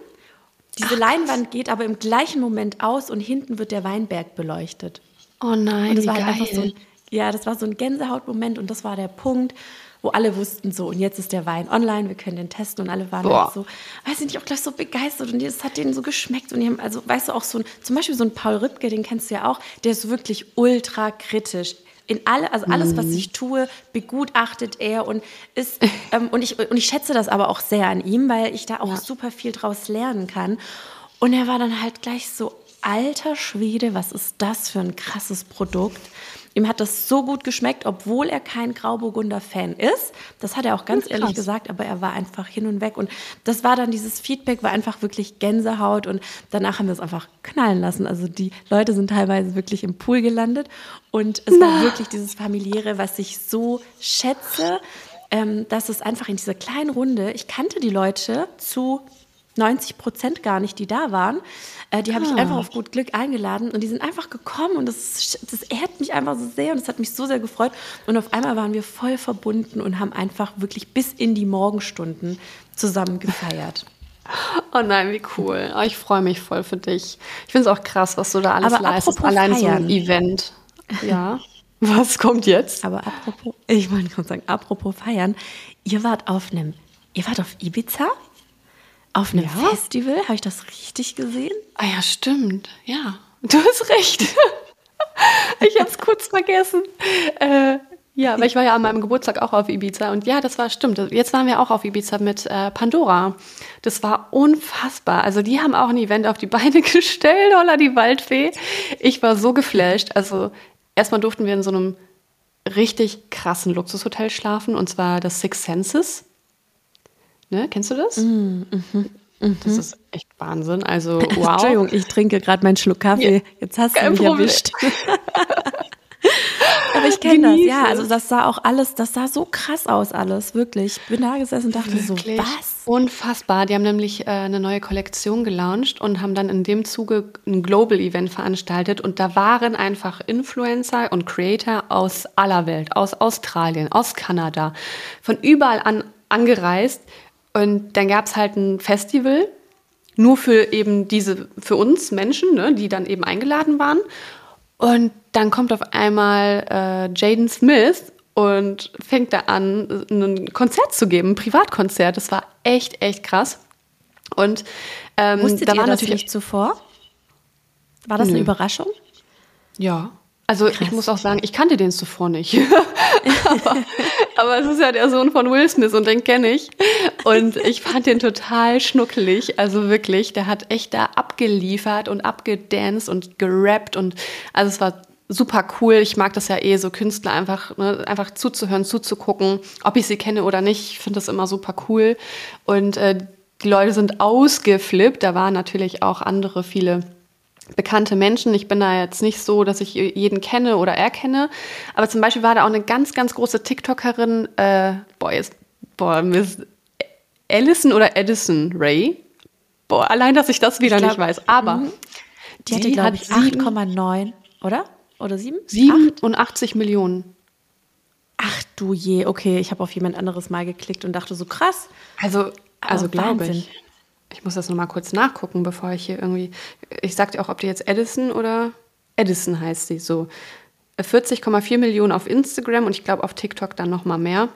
Diese Ach, Leinwand geht aber im gleichen Moment aus und hinten wird der Weinberg beleuchtet. Oh nein, und das war geil. einfach so ein, ja, das war so ein Gänsehautmoment und das war der Punkt, wo alle wussten so, und jetzt ist der Wein online, wir können den testen und alle waren halt so, weiß ich nicht, auch gleich so begeistert und es hat denen so geschmeckt und die haben, also weißt du, auch so ein, zum Beispiel so ein Paul Rübke, den kennst du ja auch, der ist wirklich ultra kritisch in alle, also alles, was mhm. ich tue, begutachtet er und ist, ähm, und, ich, und ich schätze das aber auch sehr an ihm, weil ich da auch ja. super viel draus lernen kann. Und er war dann halt gleich so, alter Schwede, was ist das für ein krasses Produkt? Ihm hat das so gut geschmeckt, obwohl er kein Grauburgunder-Fan ist. Das hat er auch ganz ehrlich gesagt, aber er war einfach hin und weg. Und das war dann dieses Feedback, war einfach wirklich Gänsehaut. Und danach haben wir es einfach knallen lassen. Also die Leute sind teilweise wirklich im Pool gelandet. Und es Na. war wirklich dieses familiäre, was ich so schätze, ähm, dass es einfach in dieser kleinen Runde, ich kannte die Leute zu 90 Prozent gar nicht, die da waren. Äh, die habe ah. ich einfach auf gut Glück eingeladen und die sind einfach gekommen und das, das ehrt mich einfach so sehr und das hat mich so sehr gefreut. Und auf einmal waren wir voll verbunden und haben einfach wirklich bis in die Morgenstunden zusammen gefeiert. Oh nein, wie cool. Oh, ich freue mich voll für dich. Ich finde es auch krass, was du da alles Aber leistest. Allein feiern. so ein Event. Ja. Was kommt jetzt? Aber apropos, ich wollte gerade sagen, apropos feiern, ihr wart auf einem, ihr wart auf Ibiza? Auf einem ja? Festival, habe ich das richtig gesehen? Ah ja, stimmt. Ja, du hast recht. ich habe es kurz vergessen. Äh, ja, aber ich war ja an meinem Geburtstag auch auf Ibiza und ja, das war stimmt. Jetzt waren wir auch auf Ibiza mit äh, Pandora. Das war unfassbar. Also die haben auch ein Event auf die Beine gestellt, holla die Waldfee. Ich war so geflasht. Also erstmal durften wir in so einem richtig krassen Luxushotel schlafen und zwar das Six Senses. Ne? Kennst du das? Mm, mhm. Das mhm. ist echt Wahnsinn. Also, wow. Entschuldigung, ich trinke gerade meinen Schluck Kaffee. Jetzt hast du mich Problem. erwischt. Aber ich kenne das, ja. Also das sah auch alles, das sah so krass aus alles, wirklich. Ich bin da gesessen und dachte wirklich? so, was? Unfassbar. Die haben nämlich äh, eine neue Kollektion gelauncht und haben dann in dem Zuge ein Global Event veranstaltet und da waren einfach Influencer und Creator aus aller Welt, aus Australien, aus Kanada, von überall an angereist und dann gab es halt ein Festival nur für eben diese, für uns Menschen, ne, die dann eben eingeladen waren. Und dann kommt auf einmal äh, Jaden Smith und fängt da an, ein Konzert zu geben, ein Privatkonzert. Das war echt, echt krass. Und ähm, Wusstet da war das natürlich nicht zuvor? War das Nö. eine Überraschung? Ja. Also ich muss auch sagen, ich kannte den zuvor nicht. aber, aber es ist ja der Sohn von Will Smith und den kenne ich. Und ich fand den total schnuckelig. Also wirklich, der hat echt da abgeliefert und abgedanced und gerappt. Und also es war super cool. Ich mag das ja eh, so Künstler einfach, ne, einfach zuzuhören, zuzugucken, ob ich sie kenne oder nicht. Ich finde das immer super cool. Und äh, die Leute sind ausgeflippt. Da waren natürlich auch andere, viele bekannte Menschen. Ich bin da jetzt nicht so, dass ich jeden kenne oder erkenne. Aber zum Beispiel war da auch eine ganz, ganz große TikTokerin, äh, boah, jetzt, boah, Miss Allison oder Edison Ray. Boah, allein, dass ich das wieder glaub, nicht weiß. Aber mhm. Die hatte, glaube ich, sieben- 8,9, oder? Oder 7? 87 Millionen. Ach du je, okay, ich habe auf jemand anderes mal geklickt und dachte so krass. Also, also glaube Wahnsinn. ich. Ich muss das nochmal kurz nachgucken, bevor ich hier irgendwie. Ich sag dir auch, ob die jetzt Edison oder Edison heißt sie so. 40,4 Millionen auf Instagram und ich glaube auf TikTok dann nochmal mehr.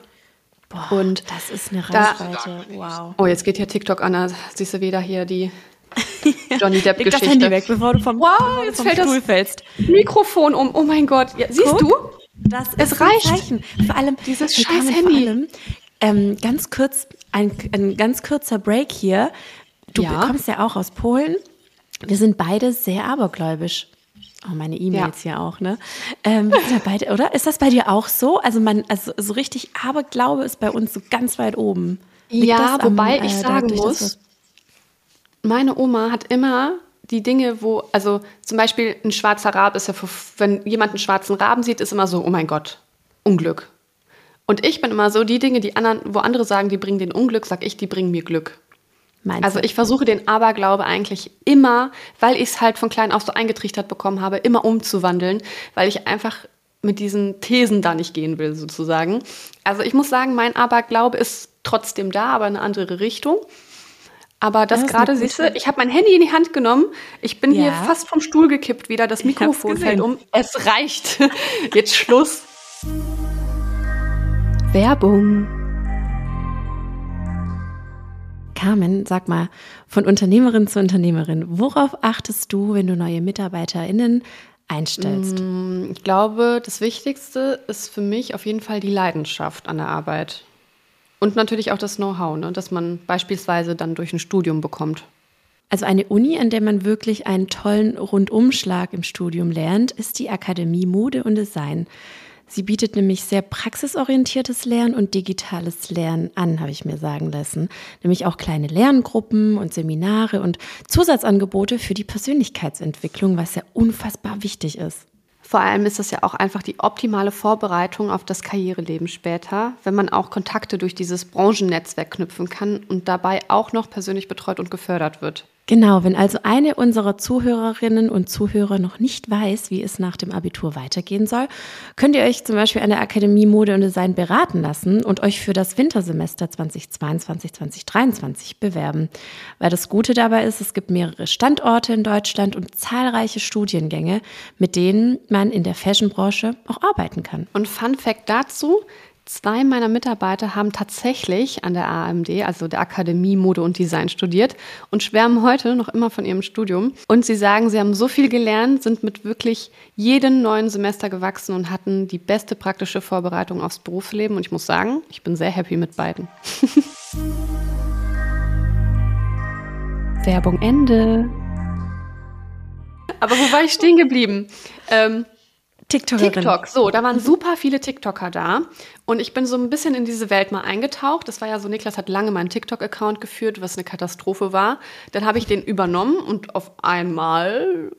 Boah, Und das ist eine da- Reichweite. wow. Oh, jetzt geht hier TikTok an, da siehst du wieder hier die Johnny Leg das Handy weg, bevor du vom, Wow, bevor du jetzt vom fällt das- Stuhl fällst. Mikrofon um, oh mein Gott. Ja, siehst Guck. du? Das Es ist reicht. Zeichen. Vor allem Dieses scheiß Handy. Allem, ähm, ganz kurz, ein, ein ganz kurzer Break hier. Du Ja. kommst ja auch aus Polen. Wir sind beide sehr abergläubisch. Oh, meine E-Mails hier auch, ne? Ähm, ja beide, oder? Ist das bei dir auch so? Also man, also so richtig Aberglaube ist bei uns so ganz weit oben. Liegt Ja, das am, wobei äh, ich sagen dadurch, muss, meine Oma hat immer die Dinge, wo, also zum Beispiel ein schwarzer Rab ist ja, für, wenn jemand einen schwarzen Raben sieht, ist immer so, oh mein Gott, Unglück. Und ich bin immer so, die Dinge, die anderen, wo andere sagen, die bringen den Unglück, sag ich, die bringen mir Glück. Meinst Also ich versuche den Aberglaube eigentlich immer, weil ich es halt von klein auf so eingetrichtert bekommen habe, immer umzuwandeln, weil ich einfach mit diesen Thesen da nicht gehen will, sozusagen. Also ich muss sagen, mein Aberglaube ist trotzdem da, aber in eine andere Richtung. Aber das ist gerade, siehst du, ich habe mein Handy in die Hand genommen, ich bin hier Ja. fast vom Stuhl gekippt wieder, das Mikrofon fällt um. Es reicht. Jetzt Schluss. Werbung. Carmen, sag mal, von Unternehmerin zu Unternehmerin, worauf achtest du, wenn du neue MitarbeiterInnen einstellst? Ich glaube, das Wichtigste ist für mich auf jeden Fall die Leidenschaft an der Arbeit. Und natürlich auch das Know-how, ne, das man beispielsweise dann durch ein Studium bekommt. Also eine Uni, an der man wirklich einen tollen Rundumschlag im Studium lernt, ist die Akademie Mode und Design. Sie bietet nämlich sehr praxisorientiertes Lernen und digitales Lernen an, habe ich mir sagen lassen. Nämlich auch kleine Lerngruppen und Seminare und Zusatzangebote für die Persönlichkeitsentwicklung, was ja unfassbar wichtig ist. Vor allem ist das ja auch einfach die optimale Vorbereitung auf das Karriereleben später, wenn man auch Kontakte durch dieses Branchennetzwerk knüpfen kann und dabei auch noch persönlich betreut und gefördert wird. Genau, wenn also eine unserer Zuhörerinnen und Zuhörer noch nicht weiß, wie es nach dem Abitur weitergehen soll, könnt ihr euch zum Beispiel an der Akademie Mode und Design beraten lassen und euch für das Wintersemester 2022-2023 bewerben. Weil das Gute dabei ist, es gibt mehrere Standorte in Deutschland und zahlreiche Studiengänge, mit denen man in der Fashionbranche auch arbeiten kann. Und Fun Fact dazu: Zwei meiner Mitarbeiter haben tatsächlich an der AMD, also der Akademie Mode und Design, studiert und schwärmen heute noch immer von ihrem Studium. Und sie sagen, sie haben so viel gelernt, sind mit wirklich jedem neuen Semester gewachsen und hatten die beste praktische Vorbereitung aufs Berufsleben. Und ich muss sagen, ich bin sehr happy mit beiden. Werbung Ende. Aber wo war ich stehen geblieben? Ähm, TikTokerin. TikTok, so, da waren super viele TikToker da und ich bin so ein bisschen in diese Welt mal eingetaucht. Das war ja so, Niklas hat lange meinen TikTok-Account geführt, was eine Katastrophe war. Dann habe ich den übernommen und auf einmal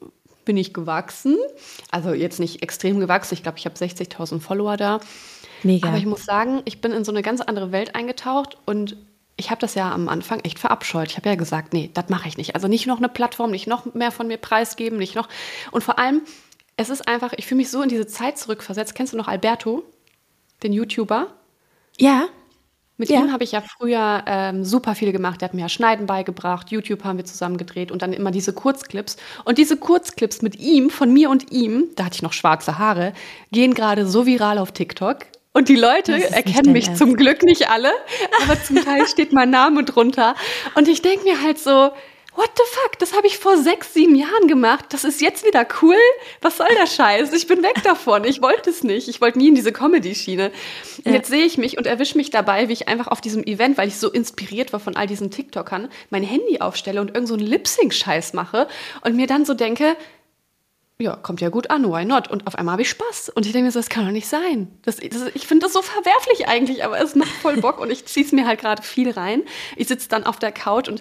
bin ich gewachsen. Also jetzt nicht extrem gewachsen, ich glaube, ich habe 60.000 Follower da. Mega. Aber ich muss sagen, ich bin in so eine ganz andere Welt eingetaucht und ich habe das ja am Anfang echt verabscheut. Ich habe ja gesagt, nee, das mache ich nicht. Also nicht noch eine Plattform, nicht noch mehr von mir preisgeben, nicht noch. Und vor allem, es ist einfach, ich fühle mich so in diese Zeit zurückversetzt. Kennst du noch Alberto, den YouTuber? Ja, Mit ja. ihm habe ich ja früher ähm, super viel gemacht. Der hat mir ja Schneiden beigebracht, YouTube haben wir zusammen gedreht und dann immer diese Kurzclips. Und diese Kurzclips mit ihm, von mir und ihm, da hatte ich noch schwarze Haare, gehen gerade so viral auf TikTok. Und die Leute erkennen mich zum Glück nicht alle, aber zum Teil steht mein Name drunter. Und ich denke mir halt so, what the fuck, das habe ich vor sechs, sieben Jahren gemacht. Das ist jetzt wieder cool. Was soll der Scheiß? Ich bin weg davon. Ich wollte es nicht. Ich wollte nie in diese Comedy-Schiene. Und jetzt sehe ich mich und erwische mich dabei, wie ich einfach auf diesem Event, weil ich so inspiriert war von all diesen TikTokern, mein Handy aufstelle und irgend so einen Lip-Sync-Scheiß mache und mir dann so denke, ja, kommt ja gut an, why not? Und auf einmal habe ich Spaß. Und ich denke mir so, das kann doch nicht sein. Das, das, ich finde das so verwerflich eigentlich, aber es macht voll Bock und ich ziehe es mir halt gerade viel rein. Ich sitze dann auf der Couch und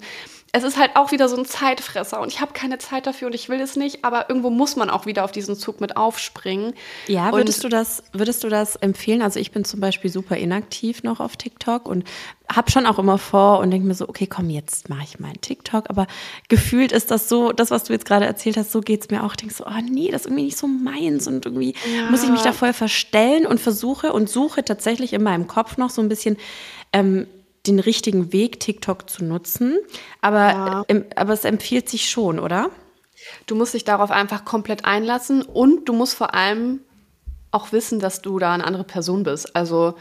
es ist halt auch wieder so ein Zeitfresser und ich habe keine Zeit dafür und ich will es nicht, aber irgendwo muss man auch wieder auf diesen Zug mit aufspringen. Ja, würdest und du das, würdest du das empfehlen? Also ich bin zum Beispiel super inaktiv noch auf TikTok und habe schon auch immer vor und denke mir so, okay, komm, jetzt mache ich mal einen TikTok, aber gefühlt ist das so, das, was du jetzt gerade erzählt hast, so geht es mir auch. Ich denke so, oh nee, das ist irgendwie nicht so meins und irgendwie ja. muss ich mich da voll verstellen und versuche und suche tatsächlich in meinem Kopf noch so ein bisschen ähm, den richtigen Weg, TikTok zu nutzen. Aber, ja. aber es empfiehlt sich schon, oder? Du musst dich darauf einfach komplett einlassen und du musst vor allem auch wissen, dass du da eine andere Person bist. Also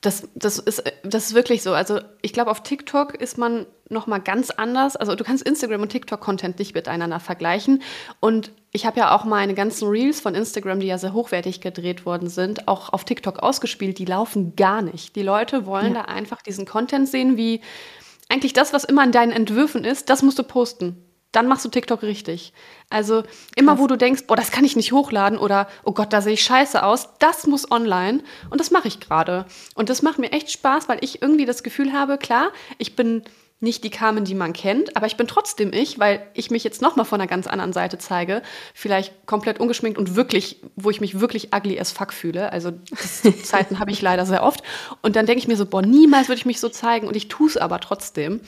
das, das, ist, das ist wirklich so. Also ich glaube, auf TikTok ist man noch mal ganz anders. Also du kannst Instagram und TikTok-Content nicht miteinander vergleichen. Und ich habe ja auch meine ganzen Reels von Instagram, die ja sehr hochwertig gedreht worden sind, auch auf TikTok ausgespielt. Die laufen gar nicht. Die Leute wollen ja. da einfach diesen Content sehen, wie eigentlich das, was immer in deinen Entwürfen ist, das musst du posten dann machst du TikTok richtig. Also immer, Krass. wo du denkst, boah, das kann ich nicht hochladen oder oh Gott, da sehe ich scheiße aus, das muss online und das mache ich gerade. Und das macht mir echt Spaß, weil ich irgendwie das Gefühl habe, klar, ich bin nicht die Carmen, die man kennt, aber ich bin trotzdem ich, weil ich mich jetzt nochmal von einer ganz anderen Seite zeige. Vielleicht komplett ungeschminkt und wirklich, wo ich mich wirklich ugly as fuck fühle. Also Zeiten habe ich leider sehr oft. Und dann denke ich mir so, boah, niemals würde ich mich so zeigen und ich tue es aber trotzdem.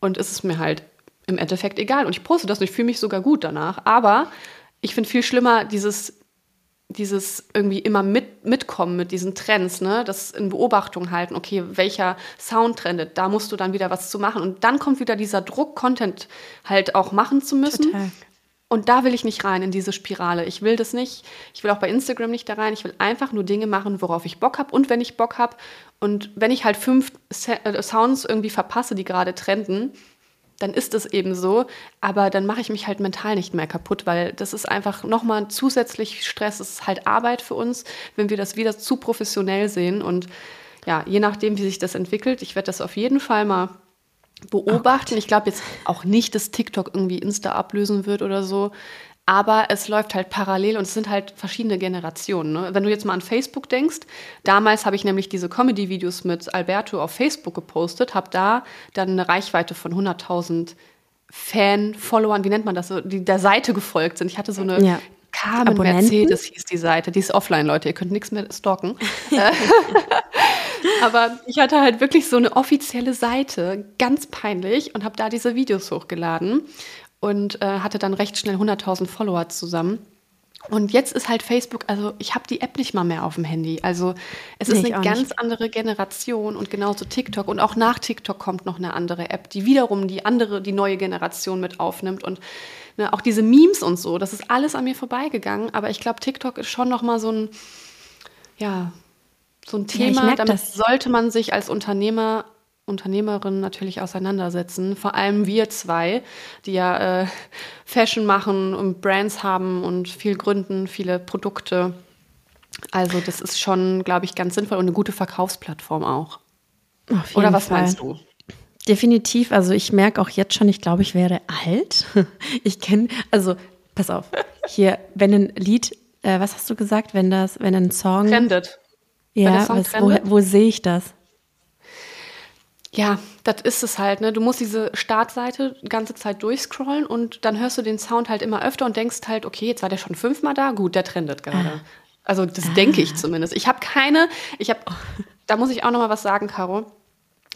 Und es ist mir halt im Endeffekt egal. Und ich poste das und ich fühle mich sogar gut danach. Aber ich finde viel schlimmer dieses, dieses irgendwie immer mit, mitkommen mit diesen Trends, ne? Das in Beobachtung halten, okay, welcher Sound trendet, da musst du dann wieder was zu machen. Und dann kommt wieder dieser Druck, Content halt auch machen zu müssen. Total. Und da will ich nicht rein in diese Spirale. Ich will das nicht. Ich will auch bei Instagram nicht da rein. Ich will einfach nur Dinge machen, worauf ich Bock habe und wenn ich Bock habe. Und wenn ich halt fünf äh, Sounds irgendwie verpasse, die gerade trenden, dann ist es eben so. Aber dann mache ich mich halt mental nicht mehr kaputt, weil das ist einfach nochmal zusätzlich Stress. Es ist halt Arbeit für uns, wenn wir das wieder zu professionell sehen. Und ja, je nachdem, wie sich das entwickelt, ich werde das auf jeden Fall mal beobachten. Oh ich glaube jetzt auch nicht, dass TikTok irgendwie Insta ablösen wird oder so. Aber es läuft halt parallel und es sind halt verschiedene Generationen. Ne? Wenn du jetzt mal an Facebook denkst, damals habe ich nämlich diese Comedy-Videos mit Alberto auf Facebook gepostet, habe da dann eine Reichweite von 100.000 Fan-Followern, wie nennt man das, die der Seite gefolgt sind. Ich hatte so eine ja. Carmen Abonnenten? Mercedes hieß die Seite, die ist offline, Leute, ihr könnt nichts mehr stalken. Aber ich hatte halt wirklich so eine offizielle Seite, ganz peinlich, und habe da diese Videos hochgeladen und äh, hatte dann recht schnell 100.000 Follower zusammen. Und jetzt ist halt Facebook, also ich habe die App nicht mal mehr auf dem Handy. Also es ist eine ganz nicht. andere Generation und genauso TikTok. Und auch nach TikTok kommt noch eine andere App, die wiederum die andere, die neue Generation mit aufnimmt. Und ne, auch diese Memes und so, das ist alles an mir vorbeigegangen. Aber ich glaube, TikTok ist schon noch mal so ein, ja, so ein Thema. Ja, damit das. sollte man sich als Unternehmer Unternehmerinnen natürlich auseinandersetzen. Vor allem wir zwei, die ja äh, Fashion machen und Brands haben und viel gründen, viele Produkte. Also das ist schon, glaube ich, ganz sinnvoll und eine gute Verkaufsplattform auch. Oder was Fall. meinst du? Definitiv. Also ich merke auch jetzt schon, ich glaube, ich werde alt. Ich kenne, also pass auf, hier, wenn ein Lied, äh, was hast du gesagt, wenn das, wenn ein Song. Trendet. Ja, was, wo, wo sehe ich das? Ja, das ist es halt. Ne? Du musst diese Startseite die ganze Zeit durchscrollen und dann hörst du den Sound halt immer öfter und denkst halt, okay, jetzt war der schon fünfmal da, gut, der trendet gerade. Ah. Also das ah. denke ich zumindest. Ich habe keine, ich habe, da muss ich auch noch mal was sagen, Caro.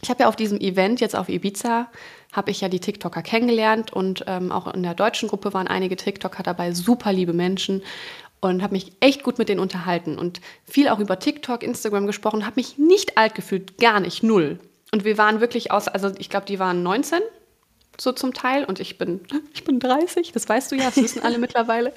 Ich habe ja auf diesem Event jetzt auf Ibiza, habe ich ja die TikToker kennengelernt und ähm, auch in der deutschen Gruppe waren einige TikToker dabei, super liebe Menschen. und habe mich echt gut mit denen unterhalten und viel auch über TikTok, Instagram gesprochen, habe mich nicht alt gefühlt, gar nicht, null. Und wir waren wirklich aus, also ich glaube, die waren 19 so zum Teil und ich bin, ich bin 30, das weißt du ja, das wissen alle mittlerweile.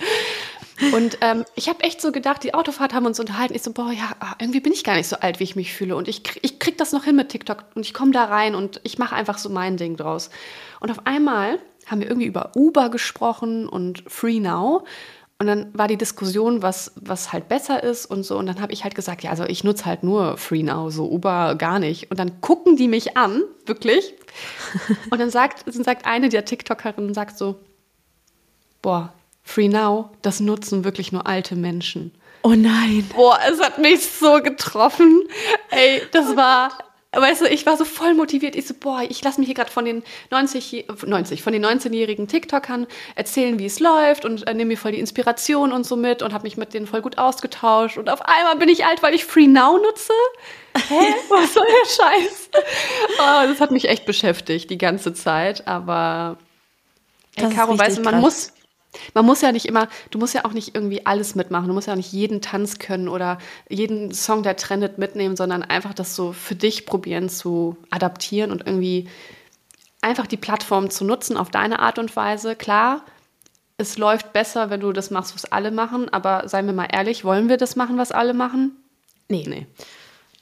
Und ähm, ich habe echt so gedacht, die Autofahrt haben uns unterhalten. Ich so, boah, ja, ah, irgendwie bin ich gar nicht so alt, wie ich mich fühle. Und ich, ich krieg das noch hin mit TikTok und ich komme da rein und ich mache einfach so mein Ding draus. Und auf einmal haben wir irgendwie über Uber gesprochen und Free Now. Und dann war die Diskussion, was, was halt besser ist und so. Und dann habe ich halt gesagt, ja, also ich nutze halt nur Free Now, so Uber gar nicht. Und dann gucken die mich an, wirklich. Und dann sagt, sagt eine der TikTokerinnen, sagt so, boah, Free Now, das nutzen wirklich nur alte Menschen. Oh nein. Boah, es hat mich so getroffen. Ey, das war, Weißt du, ich war so voll motiviert. Ich so, boah, ich lasse mich hier gerade von den 90, 90, von den 19-jährigen TikTokern erzählen, wie es läuft und äh, nehme mir voll die Inspiration und so mit und habe mich mit denen voll gut ausgetauscht. Und auf einmal bin ich alt, weil ich Free Now nutze. Hä? Was soll der Scheiß? Oh, das hat mich echt beschäftigt die ganze Zeit. Aber ey, Caro, weißt du, man krass. muss man muss ja nicht immer, du musst ja auch nicht irgendwie alles mitmachen. Du musst ja auch nicht jeden Tanz können oder jeden Song, der trendet, mitnehmen, sondern einfach das so für dich probieren zu adaptieren und irgendwie einfach die Plattform zu nutzen auf deine Art und Weise. Klar, es läuft besser, wenn du das machst, was alle machen, aber seien wir mal ehrlich, wollen wir das machen, was alle machen? Nee. Nee.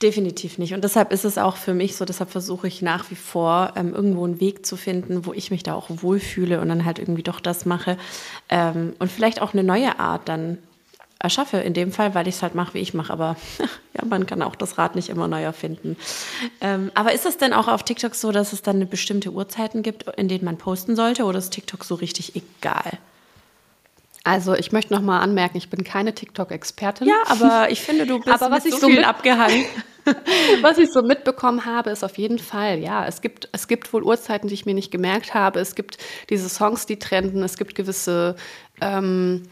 Definitiv nicht. Und deshalb ist es auch für mich so, deshalb versuche ich nach wie vor ähm, irgendwo einen Weg zu finden, wo ich mich da auch wohlfühle und dann halt irgendwie doch das mache ähm, und vielleicht auch eine neue Art dann erschaffe. In dem Fall, weil ich es halt mache, wie ich mache. Aber ja, man kann auch das Rad nicht immer neu erfinden. Ähm, aber ist es denn auch auf TikTok so, dass es dann bestimmte Uhrzeiten gibt, in denen man posten sollte oder ist TikTok so richtig egal? Also ich möchte noch mal anmerken, ich bin keine TikTok-Expertin. Ja, aber ich finde, du bist aber was mit ich so viel abgehangen. was ich so mitbekommen habe, ist auf jeden Fall, ja, es gibt, es gibt wohl Uhrzeiten, die ich mir nicht gemerkt habe. Es gibt diese Songs, die trenden. Es gibt gewisse, ähm,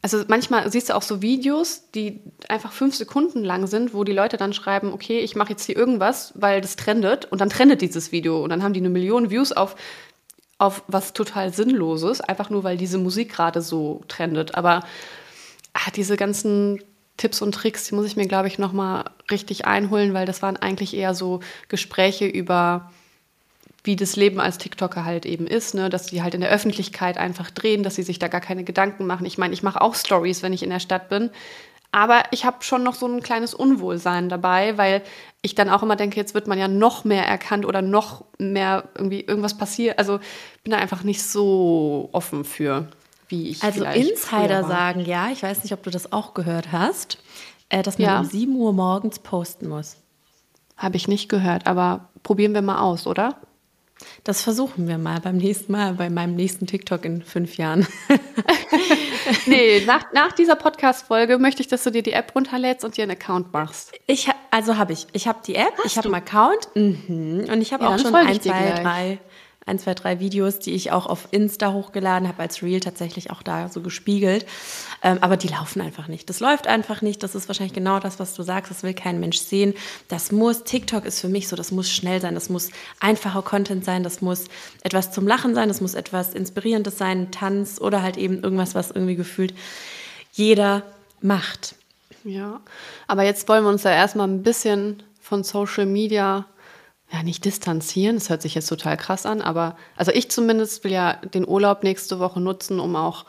also manchmal siehst du auch so Videos, die einfach fünf Sekunden lang sind, wo die Leute dann schreiben, okay, ich mache jetzt hier irgendwas, weil das trendet. Und dann trendet dieses Video. Und dann haben die eine Million Views auf auf was total Sinnloses, einfach nur weil diese Musik gerade so trendet. Aber ah, diese ganzen Tipps und Tricks, die muss ich mir, glaube ich, nochmal richtig einholen, weil das waren eigentlich eher so Gespräche über, wie das Leben als TikToker halt eben ist, ne? dass die halt in der Öffentlichkeit einfach drehen, dass sie sich da gar keine Gedanken machen. Ich meine, ich mache auch Stories, wenn ich in der Stadt bin, aber ich habe schon noch so ein kleines Unwohlsein dabei, weil ich dann auch immer denke, jetzt wird man ja noch mehr erkannt oder noch mehr irgendwie irgendwas passiert. Also bin da einfach nicht so offen für, wie ich. Also Insider sagen ja, ich weiß nicht, ob du das auch gehört hast, äh, dass man ja. um 7 Uhr morgens posten muss. Habe ich nicht gehört, aber probieren wir mal aus, oder? Das versuchen wir mal beim nächsten Mal, bei meinem nächsten TikTok in fünf Jahren. nee, nach, nach dieser Podcast-Folge möchte ich, dass du dir die App runterlädst und dir einen Account machst. Ich, also habe ich. Ich habe die App, Hast ich habe einen Account mhm. und ich habe ja, auch schon ein, zwei, drei ein, zwei, drei Videos, die ich auch auf Insta hochgeladen habe, als Reel tatsächlich auch da so gespiegelt. Ähm, aber die laufen einfach nicht. Das läuft einfach nicht. Das ist wahrscheinlich genau das, was du sagst. Das will kein Mensch sehen. Das muss, TikTok ist für mich so, das muss schnell sein. Das muss einfacher Content sein. Das muss etwas zum Lachen sein. Das muss etwas Inspirierendes sein, Tanz oder halt eben irgendwas, was irgendwie gefühlt jeder macht. Ja, aber jetzt wollen wir uns ja erstmal ein bisschen von Social Media ja, nicht distanzieren, das hört sich jetzt total krass an, aber also ich zumindest will ja den Urlaub nächste Woche nutzen, um auch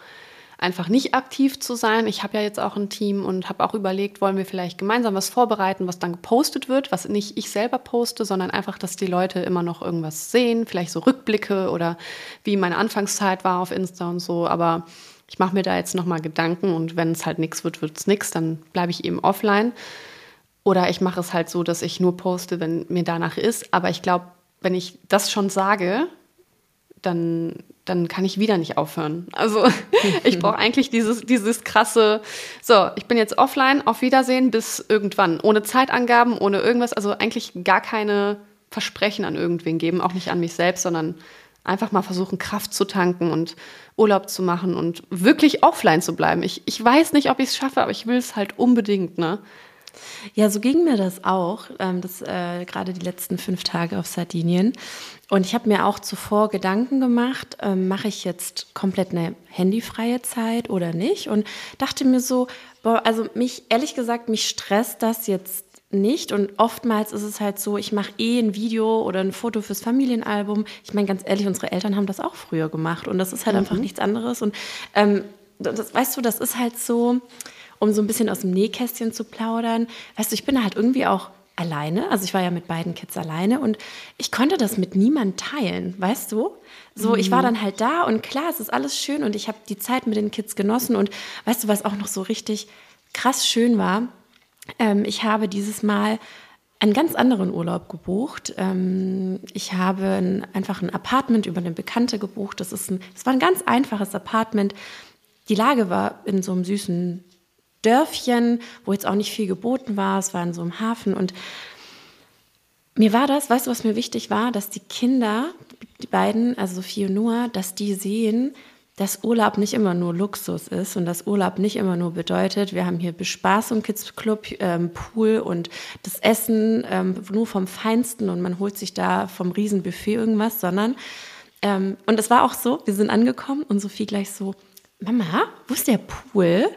einfach nicht aktiv zu sein. Ich habe ja jetzt auch ein Team und habe auch überlegt, wollen wir vielleicht gemeinsam was vorbereiten, was dann gepostet wird, was nicht ich selber poste, sondern einfach, dass die Leute immer noch irgendwas sehen, vielleicht so Rückblicke oder wie meine Anfangszeit war auf Insta und so, aber ich mache mir da jetzt nochmal Gedanken und wenn es halt nichts wird, wird es nichts, dann bleibe ich eben offline. Oder ich mache es halt so, dass ich nur poste, wenn mir danach ist. Aber ich glaube, wenn ich das schon sage, dann, dann kann ich wieder nicht aufhören. Also ich brauche eigentlich dieses, dieses krasse, so, ich bin jetzt offline, auf Wiedersehen bis irgendwann. Ohne Zeitangaben, ohne irgendwas. Also eigentlich gar keine Versprechen an irgendwen geben, auch nicht an mich selbst, sondern einfach mal versuchen, Kraft zu tanken und Urlaub zu machen und wirklich offline zu bleiben. Ich, ich weiß nicht, ob ich es schaffe, aber ich will es halt unbedingt, ne? Ja, so ging mir das auch, ähm, das, äh, gerade die letzten fünf Tage auf Sardinien. Und ich habe mir auch zuvor Gedanken gemacht, ähm, mache ich jetzt komplett eine handyfreie Zeit oder nicht? Und dachte mir so, boah, also mich, ehrlich gesagt, mich stresst das jetzt nicht. Und oftmals ist es halt so, ich mache eh ein Video oder ein Foto fürs Familienalbum. Ich meine, ganz ehrlich, unsere Eltern haben das auch früher gemacht. Und das ist halt mhm. einfach nichts anderes. Und ähm, das, weißt du, das ist halt so um so ein bisschen aus dem Nähkästchen zu plaudern. Weißt du, ich bin halt irgendwie auch alleine. Also ich war ja mit beiden Kids alleine und ich konnte das mit niemand teilen, weißt du? So, ich war mhm. dann halt da und klar, es ist alles schön und ich habe die Zeit mit den Kids genossen und weißt du, was auch noch so richtig krass schön war? Ähm, ich habe dieses Mal einen ganz anderen Urlaub gebucht. Ähm, ich habe ein, einfach ein Apartment über eine Bekannte gebucht. Das ist ein, das war ein ganz einfaches Apartment. Die Lage war in so einem süßen Dörfchen, wo jetzt auch nicht viel geboten war. Es war in so einem Hafen und mir war das, weißt du, was mir wichtig war, dass die Kinder, die beiden, also Sophie und Noah, dass die sehen, dass Urlaub nicht immer nur Luxus ist und dass Urlaub nicht immer nur bedeutet, wir haben hier Bespaßung, Kids Club, ähm, Pool und das Essen ähm, nur vom Feinsten und man holt sich da vom Riesenbuffet irgendwas, sondern ähm, und es war auch so, wir sind angekommen und Sophie gleich so, Mama, wo ist der Pool?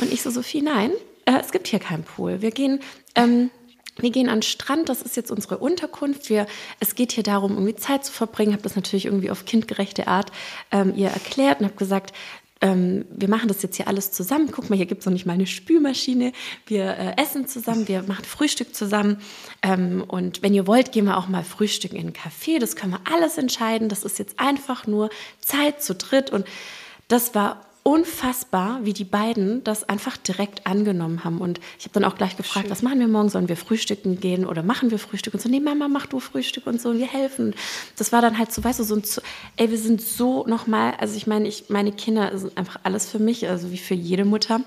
Und ich so, Sophie, nein, äh, es gibt hier keinen Pool. Wir gehen, ähm, wir gehen an den Strand, das ist jetzt unsere Unterkunft. Wir, es geht hier darum, irgendwie Zeit zu verbringen. Habe das natürlich irgendwie auf kindgerechte Art ähm, ihr erklärt und habe gesagt, ähm, wir machen das jetzt hier alles zusammen. Guck mal, hier gibt es noch nicht mal eine Spülmaschine. Wir äh, essen zusammen, wir machen Frühstück zusammen. Ähm, und wenn ihr wollt, gehen wir auch mal frühstücken in einen Café. Das können wir alles entscheiden. Das ist jetzt einfach nur Zeit zu dritt. Und das war unfassbar, wie die beiden das einfach direkt angenommen haben. Und ich habe dann auch gleich gefragt, Schön. was machen wir morgen? Sollen wir frühstücken gehen oder machen wir Frühstück? Und so, nee, Mama, mach du Frühstück und so und wir helfen. Das war dann halt so, weißt du, so ein, ey, wir sind so nochmal, also ich meine, ich, meine Kinder sind einfach alles für mich, also wie für jede Mutter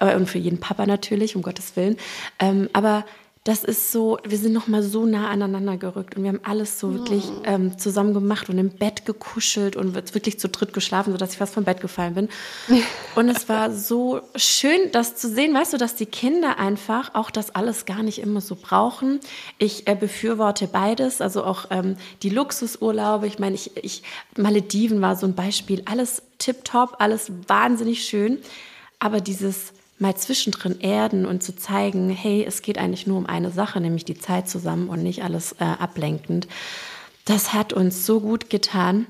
äh, und für jeden Papa natürlich, um Gottes Willen. Ähm, aber das ist so, wir sind noch mal so nah aneinander gerückt und wir haben alles so wirklich ähm, zusammen gemacht und im Bett gekuschelt und wirklich zu dritt geschlafen, sodass ich fast vom Bett gefallen bin. Und es war so schön, das zu sehen, weißt du, dass die Kinder einfach auch das alles gar nicht immer so brauchen. Ich äh, befürworte beides, also auch ähm, die Luxusurlaube. Ich meine, ich, ich, Malediven war so ein Beispiel, alles tipptopp, alles wahnsinnig schön, aber dieses mal zwischendrin erden und zu zeigen, hey, es geht eigentlich nur um eine Sache, nämlich die Zeit zusammen und nicht alles äh, ablenkend. Das hat uns so gut getan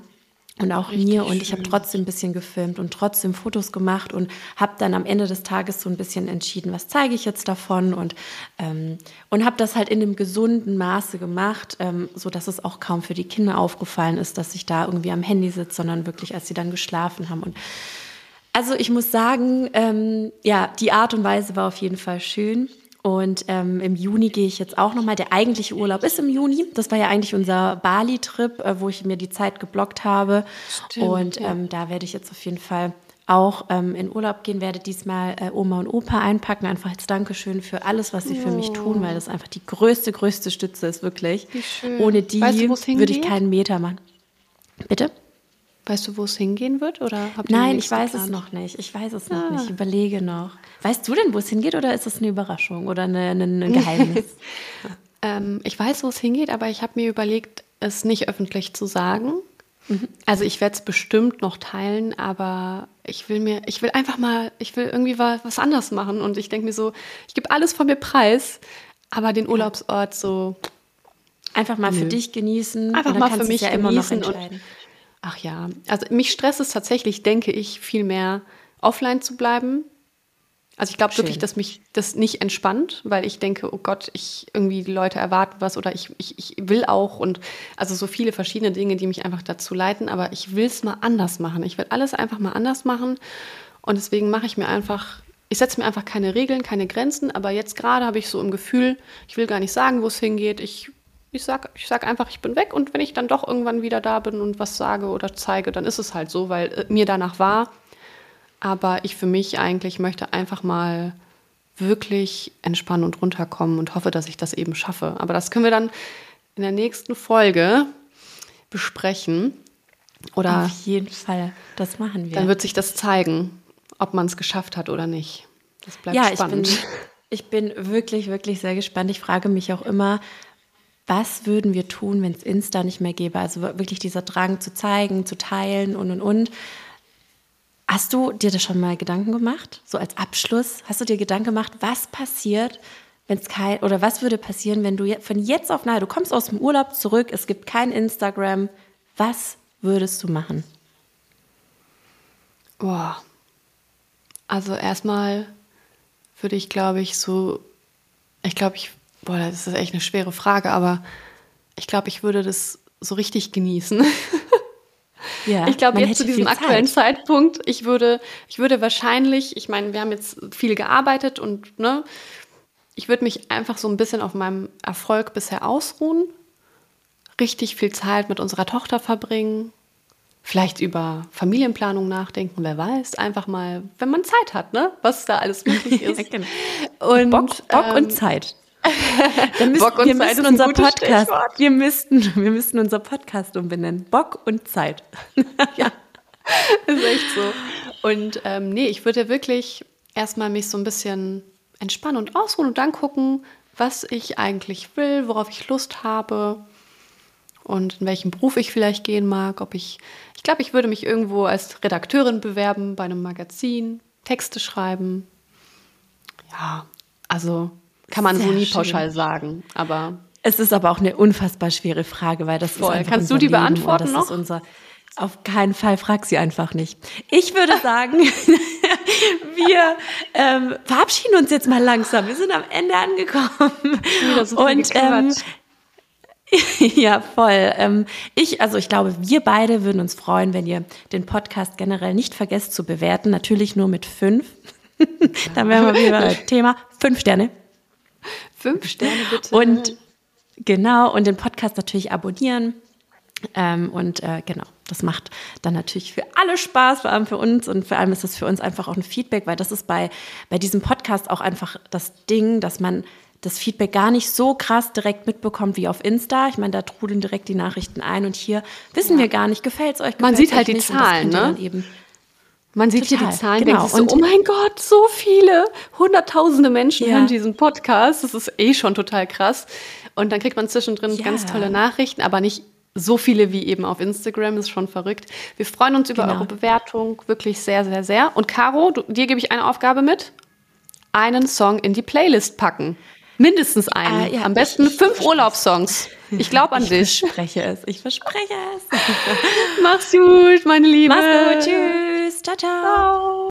und auch Richtig mir und ich habe trotzdem ein bisschen gefilmt und trotzdem Fotos gemacht und habe dann am Ende des Tages so ein bisschen entschieden, was zeige ich jetzt davon und ähm, und habe das halt in einem gesunden Maße gemacht, ähm, so dass es auch kaum für die Kinder aufgefallen ist, dass ich da irgendwie am Handy sitze, sondern wirklich, als sie dann geschlafen haben und also ich muss sagen, ähm, ja, die Art und Weise war auf jeden Fall schön. Und ähm, im Juni gehe ich jetzt auch nochmal. Der eigentliche Urlaub ist im Juni. Das war ja eigentlich unser Bali-Trip, äh, wo ich mir die Zeit geblockt habe. Stimmt, und ja. ähm, da werde ich jetzt auf jeden Fall auch ähm, in Urlaub gehen, werde diesmal äh, Oma und Opa einpacken. Einfach als Dankeschön für alles, was sie oh. für mich tun, weil das einfach die größte, größte Stütze ist, wirklich. Ohne die weißt du, würde ich keinen Meter machen. Bitte? Weißt du, wo es hingehen wird? Oder Nein, ich weiß geplant? es noch nicht. Ich weiß es noch ah. nicht. Ich überlege noch. Weißt du denn, wo es hingeht oder ist es eine Überraschung oder eine, ein Geheimnis? ähm, ich weiß, wo es hingeht, aber ich habe mir überlegt, es nicht öffentlich zu sagen. Mhm. Also ich werde es bestimmt noch teilen, aber ich will mir, ich will einfach mal, ich will irgendwie was, was anderes machen und ich denke mir so, ich gebe alles von mir preis, aber den Urlaubsort so einfach mal nö. für dich genießen. Einfach mal für mich ja immer noch entscheiden. Ach ja, also mich stresst es tatsächlich, denke ich, viel mehr offline zu bleiben. Also ich glaube wirklich, dass mich das nicht entspannt, weil ich denke, oh Gott, ich irgendwie die Leute erwarten was oder ich, ich, ich will auch und also so viele verschiedene Dinge, die mich einfach dazu leiten, aber ich will es mal anders machen. Ich will alles einfach mal anders machen und deswegen mache ich mir einfach, ich setze mir einfach keine Regeln, keine Grenzen, aber jetzt gerade habe ich so im Gefühl, ich will gar nicht sagen, wo es hingeht. Ich ich sag, ich sag einfach, ich bin weg und wenn ich dann doch irgendwann wieder da bin und was sage oder zeige, dann ist es halt so, weil äh, mir danach war. Aber ich für mich eigentlich möchte einfach mal wirklich entspannen und runterkommen und hoffe, dass ich das eben schaffe. Aber das können wir dann in der nächsten Folge besprechen. Oder Auf jeden Fall, das machen wir. Dann wird sich das zeigen, ob man es geschafft hat oder nicht. Das bleibt ja, spannend. Ich bin, Ich bin wirklich, wirklich sehr gespannt. Ich frage mich auch immer, was würden wir tun, wenn es Insta nicht mehr gäbe? Also wirklich dieser Drang zu zeigen, zu teilen und und und. Hast du dir das schon mal Gedanken gemacht? So als Abschluss, hast du dir Gedanken gemacht, was passiert, wenn es kein oder was würde passieren, wenn du von jetzt auf nahe, du kommst aus dem Urlaub zurück, es gibt kein Instagram, was würdest du machen? Boah. Also erstmal würde ich, glaube ich, so, ich glaube, ich, boah, das ist echt eine schwere Frage, aber ich glaube, ich würde das so richtig genießen. Ja, ich glaube, jetzt zu diesem aktuellen Zeit. Zeitpunkt, ich würde, ich würde wahrscheinlich, ich meine, wir haben jetzt viel gearbeitet und ne, ich würde mich einfach so ein bisschen auf meinem Erfolg bisher ausruhen, richtig viel Zeit mit unserer Tochter verbringen, vielleicht über Familienplanung nachdenken, wer weiß, einfach mal, wenn man Zeit hat, ne? Was da alles möglich ist. Genau. und, Bock, Bock ähm, und Zeit. müssen, Bock und wir Zeit müssen unser Podcast, wir müssten, wir müssten unser Podcast umbenennen. Bock und Zeit. ja, ist echt so. Und ähm, nee, ich würde wirklich erstmal mich so ein bisschen entspannen und ausruhen und dann gucken, was ich eigentlich will, worauf ich Lust habe und in welchen Beruf ich vielleicht gehen mag. Ob ich, ich glaube, ich würde mich irgendwo als Redakteurin bewerben bei einem Magazin, Texte schreiben. Ja, also kann man Sehr so nie schön. pauschal sagen, aber. Es ist aber auch eine unfassbar schwere Frage, weil das Voll. ist Kannst du die Leben beantworten das noch? Ist unser, auf keinen Fall, frag sie einfach nicht. Ich würde sagen, wir ähm, verabschieden uns jetzt mal langsam. Wir sind am Ende angekommen. So und ähm, ja, voll. Ähm, ich, also ich glaube, wir beide würden uns freuen, wenn ihr den Podcast generell nicht vergesst zu bewerten. Natürlich nur mit fünf. Dann wären wir wieder Thema. Fünf Sterne. Fünf Sterne bitte. Und genau, und den Podcast natürlich abonnieren. Ähm, und äh, genau, das macht dann natürlich für alle Spaß, vor allem für uns. Und vor allem ist das für uns einfach auch ein Feedback, weil das ist bei, bei diesem Podcast auch einfach das Ding, dass man das Feedback gar nicht so krass direkt mitbekommt wie auf Insta. Ich meine, da trudeln direkt die Nachrichten ein und hier wissen ja. wir gar nicht, gefällt es euch? Man sieht halt die Zahlen, ne? Eben man sieht Total, hier die Zahlen, genau. denkt so, oh mein Gott, so viele, hunderttausende Menschen ja. hören diesen Podcast. Das ist eh schon total krass. Und dann kriegt man zwischendrin ja. ganz tolle Nachrichten, aber nicht so viele wie eben auf Instagram, ist schon verrückt. Wir freuen uns über genau. eure Bewertung, wirklich sehr, sehr, sehr. Und Caro, du, dir gebe ich eine Aufgabe mit. Einen Song in die Playlist packen. Mindestens einen. Äh, ja, Am besten ich, fünf Urlaubssongs. Ich glaube an ich dich. Ich verspreche es. Ich verspreche es. Mach's gut, meine Liebe. Mach's gut. Tschüss. ciao. ciao. ciao.